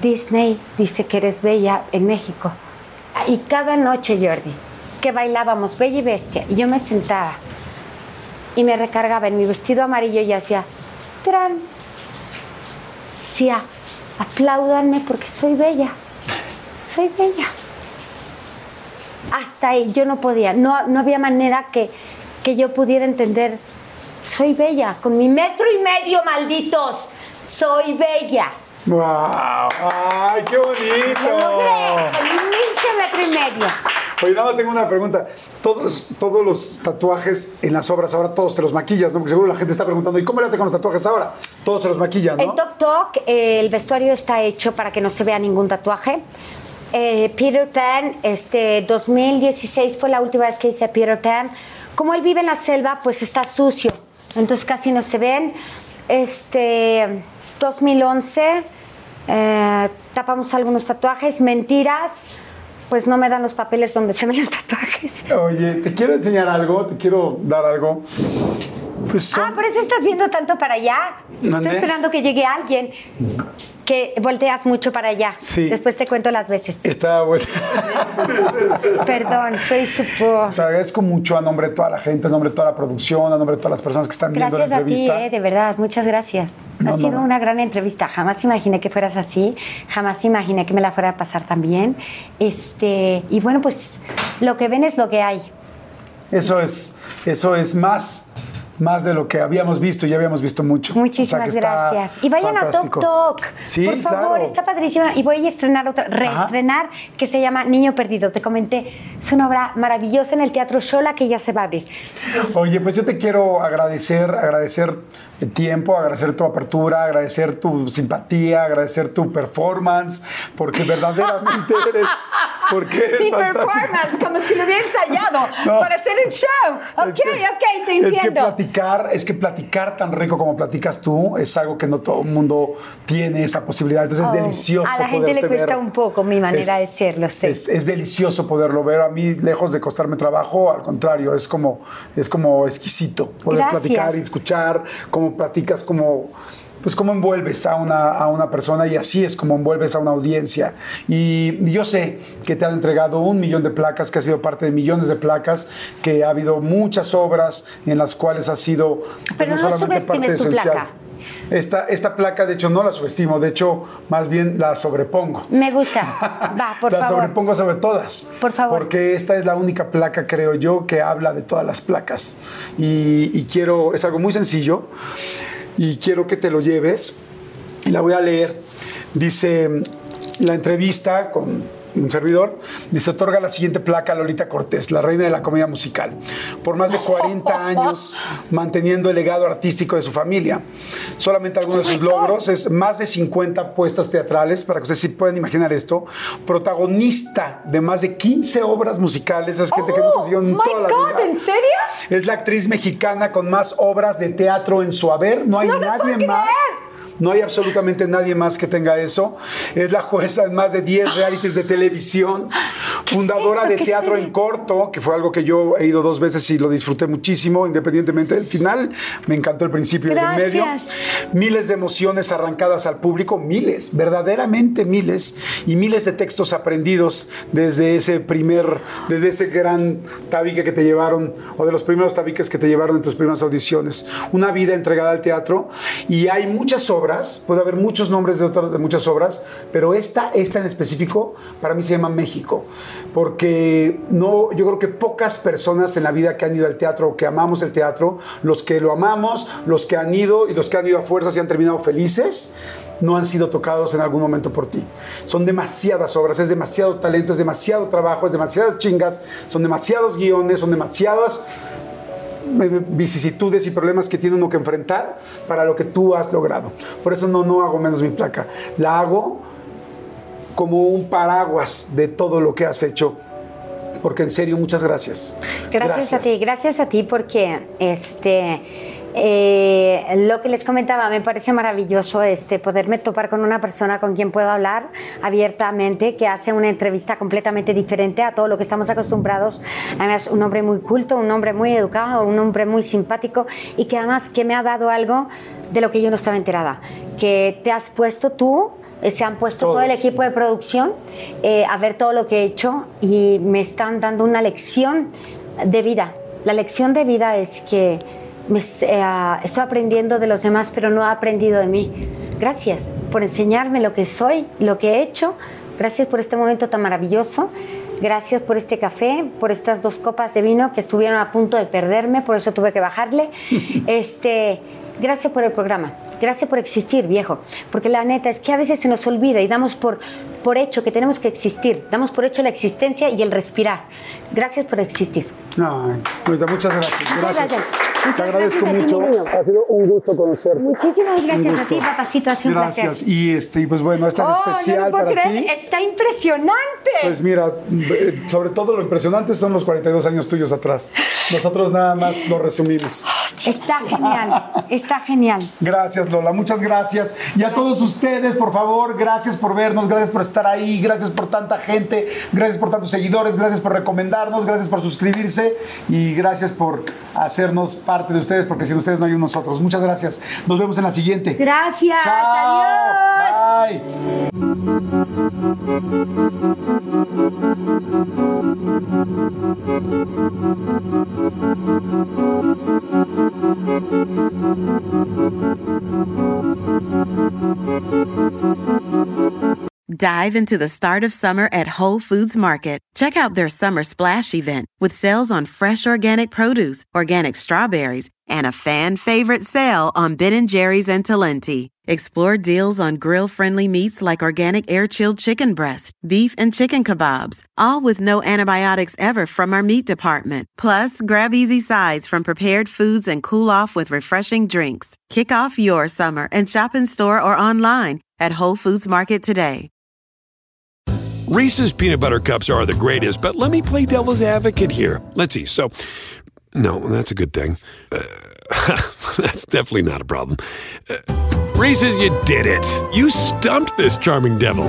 Disney dice que eres bella en México. Y cada noche, Jordi, que bailábamos Bella y Bestia, y yo me sentaba y me recargaba en mi vestido amarillo y hacía, tran, Sia, apláudanme porque soy bella, soy bella. Hasta ahí yo no podía, no, no había manera que, que yo pudiera entender, soy bella, con mi metro y medio, malditos, soy bella. ¡Wow! ¡Ay, qué bonito! Metro y medio. Oye, nada más tengo una pregunta. Todos, todos los tatuajes en las obras ahora, todos te los maquillas, ¿no? Porque seguro la gente está preguntando, ¿y cómo le haces con los tatuajes ahora? Todos se los maquillan, ¿no? En Tok Tok, eh, el vestuario está hecho para que no se vea ningún tatuaje. Eh, Peter Pan, este 2016 fue la última vez que hice Peter Pan. Como él vive en la selva, pues está sucio, entonces casi no se ven. Este 2011 eh, tapamos algunos tatuajes, mentiras. Pues no me dan los papeles donde se ven los tatuajes. Oye, te quiero enseñar algo, te quiero dar algo. Pues son- Ah, por eso estás viendo tanto para allá. ¿Mande? Estoy esperando que llegue alguien que volteas mucho para allá. Sí. Después te cuento las veces. Está bueno. Perdón, soy supo. Te agradezco mucho a nombre de toda la gente, a nombre de toda la producción, a nombre de todas las personas que están viendo Gracias la a ti, entrevista. eh, de verdad, muchas gracias. No, ha sido no. una gran entrevista. Jamás imaginé que fueras así, jamás imaginé que me la fuera a pasar tan bien. Este, y bueno, pues lo que ven es lo que hay. Eso es, eso es más, más de lo que habíamos visto, ya habíamos visto mucho. Muchísimas O sea gracias. Y vayan fantástico. a Tok Tok. Sí, Por favor, claro. está padrísima. Y voy a estrenar otra, reestrenar, que se llama Niño Perdido. Te comenté, es una obra maravillosa en el Teatro Shola que ya se va a abrir. Oye, pues yo te quiero agradecer, agradecer el tiempo, agradecer tu apertura, agradecer tu simpatía, agradecer tu performance, porque verdaderamente eres, porque eres fantástica. performance, como si lo hubiera ensayado No. para hacer un show. Ok, Es que- ok, te Es que entiendo. Platicar, es que platicar tan rico como platicas tú es algo que no todo el mundo tiene esa posibilidad. Entonces Oh, es delicioso. a la gente le cuesta ver. un poco mi manera de ser, lo sé. Es, es delicioso poderlo ver. A mí, lejos de costarme trabajo, al contrario, es como, es como exquisito poder Gracias. platicar y escuchar cómo platicas, cómo pues cómo envuelves a una, a una persona y así es como envuelves a una audiencia. Y, y yo sé que te han entregado un millón de placas, que ha sido parte de millones de placas, que ha habido muchas obras en las cuales ha sido pues, Pero no subestimes tu placa. Esta, esta placa, de hecho, no la subestimo, de hecho, más bien la sobrepongo. Me gusta. Va, por la favor. sobrepongo sobre todas. Por favor. Porque esta es la única placa, creo yo, que habla de todas las placas. Y, y quiero, es algo muy sencillo, y quiero que te lo lleves. Y la voy a leer. Dice la entrevista con un servidor, dice, otorga la siguiente placa a Lolita Cortés, la reina de la comedia musical, por más de 40 años manteniendo el legado artístico de su familia. Solamente algunos de sus logros es más de 50 puestas teatrales, para que ustedes sí puedan imaginar esto, protagonista de más de 15 obras musicales, es gente que no consiguió en Oh, toda la God, vida. ¿en serio? Es la actriz mexicana con más obras de teatro en su haber. No hay No nadie más. creer. No hay absolutamente nadie más que tenga eso. Es la jueza en más de 10 realities de televisión. Fundadora esto de Teatro en Corto, que fue algo que yo he ido dos veces y lo disfruté muchísimo, independientemente del final. Me encantó el principio y el medio. Gracias. Miles de emociones arrancadas al público, miles, verdaderamente miles, y miles de textos aprendidos desde ese primer, desde ese gran tabique que te llevaron, o de los primeros tabiques que te llevaron en tus primeras audiciones. Una vida entregada al teatro, y hay muchas obras, puede haber muchos nombres de, otras, de muchas obras, pero esta, esta en específico, para mí se llama México, porque no, yo creo que pocas personas en la vida que han ido al teatro que amamos el teatro, los que lo amamos, los que han ido y los que han ido a fuerzas y han terminado felices, no han sido tocados en algún momento por ti. Son demasiadas obras, es demasiado talento, es demasiado trabajo, es demasiadas chingas, son demasiados guiones, son demasiadas vicisitudes y problemas que tiene uno que enfrentar para lo que tú has logrado. Por eso no, no hago menos mi placa. La hago como un paraguas de todo lo que has hecho porque en serio, muchas gracias. Gracias, a ti, gracias a ti porque este eh, lo que les comentaba, me parece maravilloso este, poderme topar con una persona con quien puedo hablar abiertamente, que hace una entrevista completamente diferente a todo lo que estamos acostumbrados. Además, un hombre muy culto, un hombre muy educado, un hombre muy simpático y que además que me ha dado algo de lo que yo no estaba enterada, que te has puesto tú eh, se han puesto todo el equipo de producción eh, a ver todo lo que he hecho y me están dando una lección de vida. La lección de vida es que me, eh, estoy aprendiendo de los demás, pero no he aprendido de mí. Gracias por enseñarme lo que soy, lo que he hecho. Gracias por este momento tan maravilloso. Gracias por este café, por estas dos copas de vino que estuvieron a punto de perderme, por eso tuve que bajarle. Este, gracias por el programa. Gracias por existir, viejo. Porque la neta es que a veces se nos olvida y damos por, por hecho que tenemos que existir. Damos por hecho la existencia y el respirar. Gracias por existir. Ay, muchas gracias. Gracias. Muchas Te agradezco gracias ti, mucho. Ha sido un gusto conocerte. Muchísimas Un gracias a ti, papacito. Ha sido un Gracias. placer. Y este, y pues bueno, esta es Oh, especial no lo puedo para creer. ti. Está impresionante. Pues mira, eh, sobre todo lo impresionante son los 42 años tuyos atrás. Nosotros nada más lo resumimos. Está genial. Está genial. Gracias, Lola. Muchas gracias. Y a todos ustedes, por favor, gracias por vernos, gracias por estar ahí, gracias por tanta gente, gracias por tantos seguidores, gracias por recomendarnos, gracias por suscribirse y gracias por hacernos parte de ustedes, porque sin ustedes no hay nosotros. Muchas gracias. Nos vemos en la siguiente. Gracias. Chao. Adiós. Bye. Dive into the start of summer at Whole Foods Market. Check out their summer splash event with sales on fresh organic produce, organic strawberries, and a fan favorite sale on Ben & Jerry's and Talenti. Explore deals on grill-friendly meats like organic air-chilled chicken breast, beef and chicken kebabs, all with no antibiotics ever from our meat department. Plus, grab easy sides from prepared foods and cool off with refreshing drinks. Kick off your summer and shop in store or online at Whole Foods Market today. Reese's peanut butter cups are the greatest, but let me play devil's advocate here. Let's see. So, no, that's a good thing. Uh, that's definitely not a problem. Uh, Reese's, you did it. You stumped this charming devil.